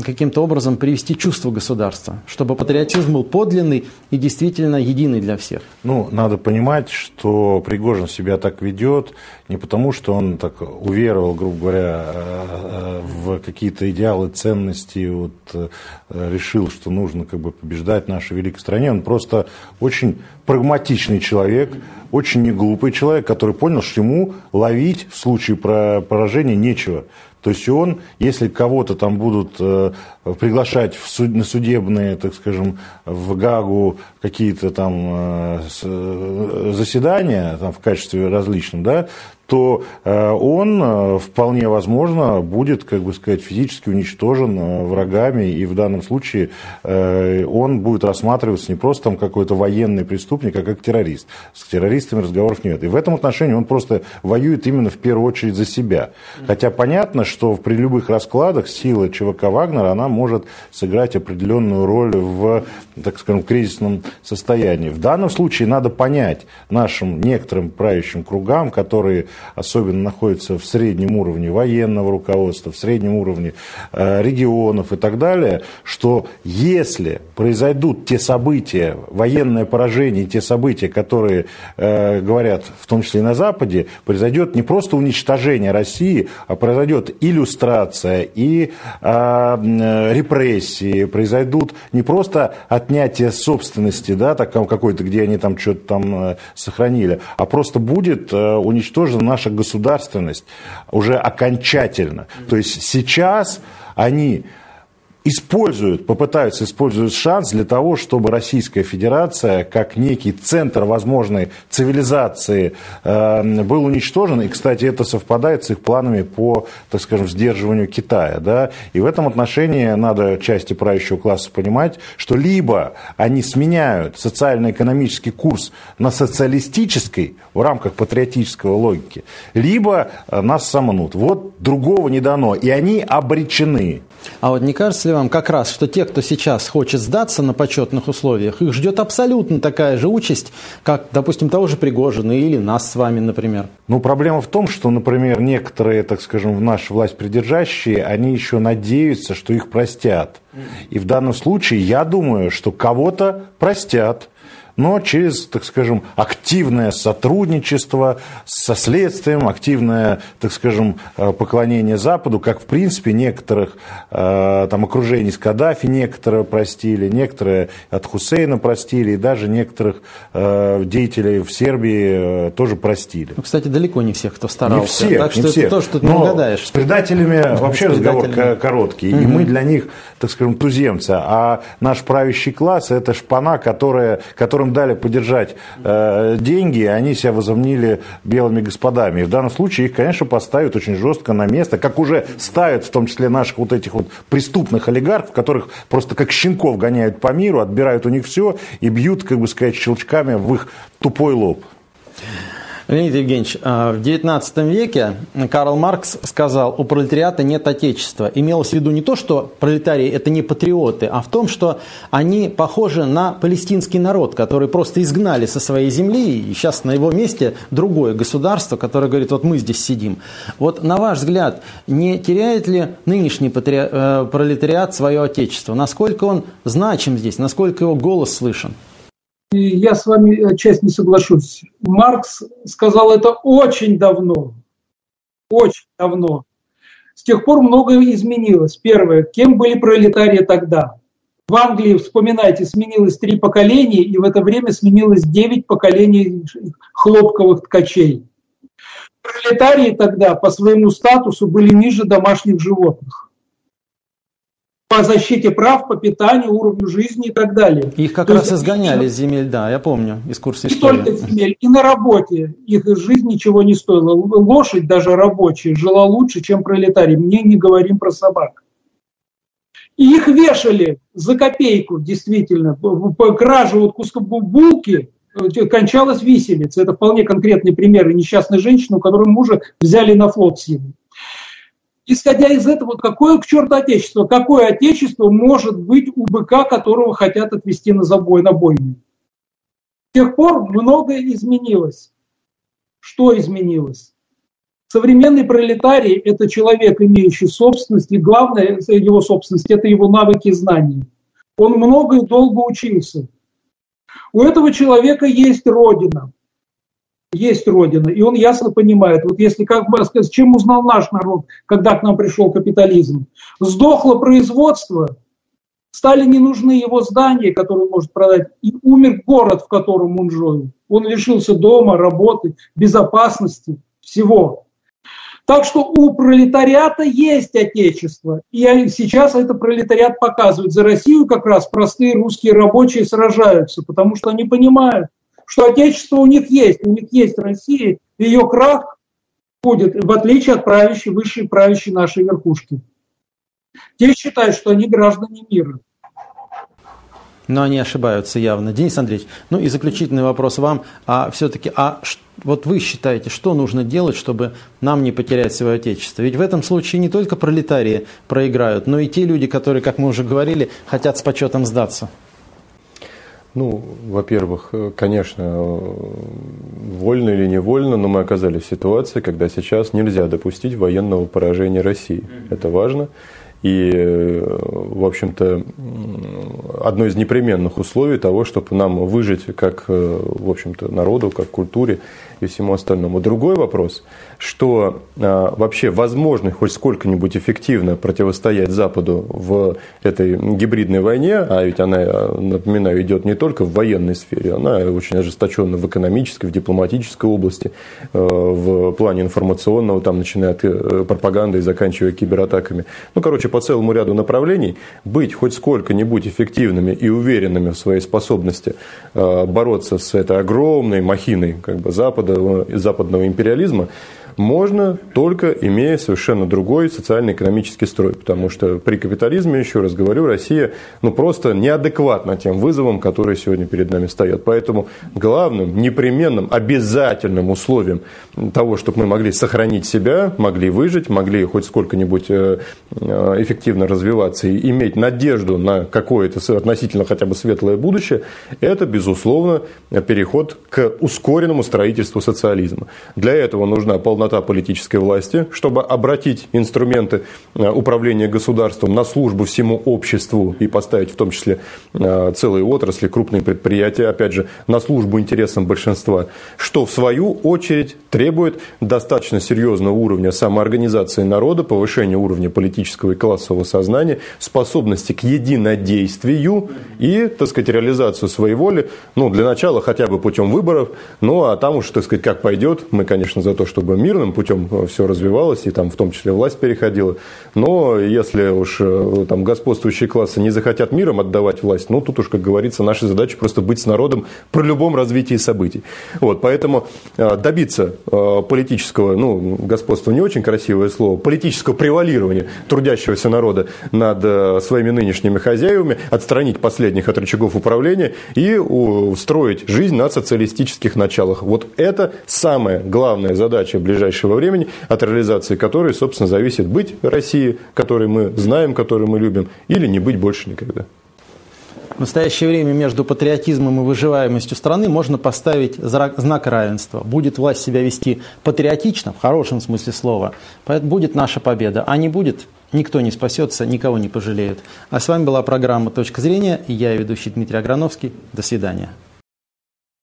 каким-то образом привести чувство государства, чтобы патриотизм был подлинный и действительно единый для всех. Ну, надо понимать, что Пригожин себя так ведет не потому, что он так уверовал, грубо говоря, э, э, в какие-то идеалы, ценности, вот, э, решил, что нужно как бы побеждать нашей великой стране. Он просто очень прагматичный человек, очень неглупый человек, который понял, что ему ловить в случае поражения нечего. То есть он, если кого-то там будут э, приглашать в суд, на судебные, так скажем, в Гагу какие-то там э, э, заседания там, в качестве различном, да, то э, он э, вполне возможно будет, как бы сказать, физически уничтожен э, врагами, и в данном случае он будет рассматриваться не просто там какой-то военный преступник, а как террорист. С террористами разговоров нет. И в этом отношении он просто воюет именно в первую очередь за себя. Хотя понятно, что при любых раскладах сила ЧВК Вагнера, она может сыграть определенную роль в, так скажем, кризисном состоянии. В данном случае надо понять нашим некоторым правящим кругам, которые особенно находятся в среднем уровне военного руководства, в среднем уровне э, регионов и так далее, что если произойдут те события, военное поражение, те события, которые э, говорят, в том числе и на Западе, произойдет не просто уничтожение России, а произойдет иллюстрация и э, репрессии, произойдут не просто отнятие собственности, да, так, какой-то, где они там что-то там сохранили, а просто будет уничтожен наша государственность уже окончательно. То есть сейчас они используют, попытаются использовать шанс для того, чтобы Российская Федерация, как некий центр возможной цивилизации, э, был уничтожен. И, кстати, это совпадает с их планами по, так скажем, сдерживанию Китая. Да? И в этом отношении надо части правящего класса понимать, что либо они сменяют социально-экономический курс на социалистический в рамках патриотического логики, либо нас сомнут. Вот другого не дано, и они обречены. А вот не кажется ли вам как раз, что те, кто сейчас хочет сдаться на почетных условиях, их ждет абсолютно такая же участь, как, допустим, того же Пригожина или нас с вами, например? Ну, проблема в том, что, например, некоторые, так скажем, в нашу власть придержащие, они еще надеются, что их простят. И в данном случае я думаю, что кого-то простят, но через, так скажем, активное сотрудничество со следствием, активное, так скажем, э, поклонение Западу, как, в принципе, некоторых э, там окружений с Каддафи некоторые простили, некоторые от Хусейна простили, и даже некоторых э, деятелей в Сербии тоже простили. Ну, кстати, далеко не всех, кто старался. Не всех, так не что всех. это то, что ты Но не угадаешь. С предателями вообще с разговор предателями. короткий, Угу. и мы для них, так скажем, туземцы, а наш правящий класс это шпана, которая, которым дали подержать э, деньги, они себя возомнили белыми господами. И в данном случае их, конечно, поставят очень жестко на место, как уже ставят, в том числе наших вот этих вот преступных олигархов, которых просто как щенков гоняют по миру, отбирают у них все и бьют, как бы сказать, щелчками в их тупой лоб. Леонид Евгеньевич, а, в XIX веке Карл Маркс сказал, у пролетариата нет отечества. Имелось в виду не то, что пролетарии это не патриоты, а в том, что они похожи на палестинский народ, который просто изгнали со своей земли, и сейчас на его месте другое государство, которое говорит, вот мы здесь сидим. Вот на ваш взгляд, не теряет ли нынешний э, пролетариат свое отечество? Насколько он значим здесь, насколько его голос слышен? И я с вами отчасти не соглашусь. Маркс сказал это очень давно. Очень давно. С тех пор многое изменилось. Первое, кем были пролетарии тогда? В Англии, вспоминайте, сменилось три поколения, и в это время сменилось девять поколений хлопковых ткачей. Пролетарии тогда по своему статусу были ниже домашних животных. По защите прав, по питанию, уровню жизни и так далее. Их как То раз есть изгоняли с земель, да, я помню из курса не истории. только земель, и на работе их жизнь ничего не стоила. Лошадь даже рабочая жила лучше, чем пролетарий. Мне не говорим про собак. И их вешали за копейку, действительно. По краже вот куска бу- булки э, кончалась виселица. Это вполне конкретный пример несчастной женщины, у которой мужа взяли на флот силой. Исходя из этого, какое к черту отечество? Какое отечество может быть у быка, которого хотят отвезти на забой, на бойню? С тех пор многое изменилось. Что изменилось? Современный пролетарий – это человек, имеющий собственность, и главное его собственность – это его навыки и знания. Он много и долго учился. У этого человека есть родина. Есть родина, и он ясно понимает, вот если, как бы сказать, чем узнал наш народ, когда к нам пришел капитализм, сдохло производство, стали не нужны его здания, которые он может продать, и умер город, в котором он жил. Он лишился дома, работы, безопасности, всего. Так что у пролетариата есть отечество. И сейчас это пролетариат показывает. За Россию как раз простые русские рабочие сражаются, потому что они понимают, что отечество у них есть. У них есть Россия, ее крах будет, в отличие от правящей, высшей правящей нашей верхушки. Те считают, что они граждане мира. Но они ошибаются явно. Денис Андреевич, ну и заключительный вопрос вам. А все-таки, а вот вы считаете, что нужно делать, чтобы нам не потерять свое отечество? Ведь в этом случае не только пролетарии проиграют, но и те люди, которые, как мы уже говорили, хотят с почетом сдаться. Ну, во-первых, э, конечно, э, вольно или невольно, но мы оказались в ситуации, когда сейчас нельзя допустить военного поражения России. Это важно. И, э, в общем-то, одно из непременных условий того, чтобы нам выжить как, в общем-то, народу, как культуре и всему остальному. Другой вопрос, что а, вообще возможно хоть сколько-нибудь эффективно противостоять Западу в этой гибридной войне, а ведь она, напоминаю, идет не только в военной сфере, она очень ожесточена в экономической, в дипломатической области, э, в плане информационного, там, начиная от э, пропаганды и заканчивая кибератаками. Ну, короче, по целому ряду направлений быть хоть сколько-нибудь эффективными и уверенными в своей способности э, бороться с этой огромной махиной как бы, Запада, э, западного империализма, можно только имея совершенно другой социально-экономический строй. Потому что при капитализме, еще раз говорю, Россия ну, просто неадекватна тем вызовам, которые сегодня перед нами стоят. Поэтому главным, непременным, обязательным условием того, чтобы мы могли сохранить себя, могли выжить, могли хоть сколько-нибудь э, э, эффективно развиваться и иметь надежду на какое-то относительно хотя бы светлое будущее, это, безусловно, переход к ускоренному строительству социализма. Для этого нужна полнота политической власти, чтобы обратить инструменты э, управления государством на службу всему обществу и поставить в том числе целые отрасли, крупные предприятия, опять же, на службу интересам большинства, что в свою очередь требует достаточно серьезного уровня самоорганизации народа, повышения уровня политического и классового сознания, способности к единодействию и, так сказать, реализацию своей воли, ну, для начала хотя бы путем выборов, ну, а там уж, так сказать, как пойдет, мы, конечно, за то, чтобы мирным путем все развивалось, и там в том числе власть переходила, но если уж э, там господствующие классы не захотят миром отдавать власть, ну, тут уж, как говорится, наша задача просто быть с народом при любом развитии событий. Вот, поэтому э, добиться э, политического, ну, господства не очень красивое слово, политического превалирования трудящегося народа над э, своими нынешними хозяевами, отстранить последних от рычагов управления и устроить жизнь на социалистических началах. Вот это самая главная задача ближайшего времени, от реализации которой, собственно, зависит быть Россией, которой мы знаем, которую мы любим, или не быть больше никогда. В настоящее время между патриотизмом и выживаемостью страны можно поставить знак равенства. Будет власть себя вести патриотично, в хорошем смысле слова, будет наша победа. А не будет, никто не спасется, никого не пожалеют. А с вами была программа «Точка зрения» я, ведущий Дмитрий Аграновский. До свидания.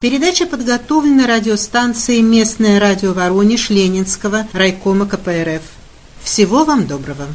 Передача подготовлена радиостанцией «Местное радио Воронеж» Ленинского райкома КПРФ. Всего вам доброго.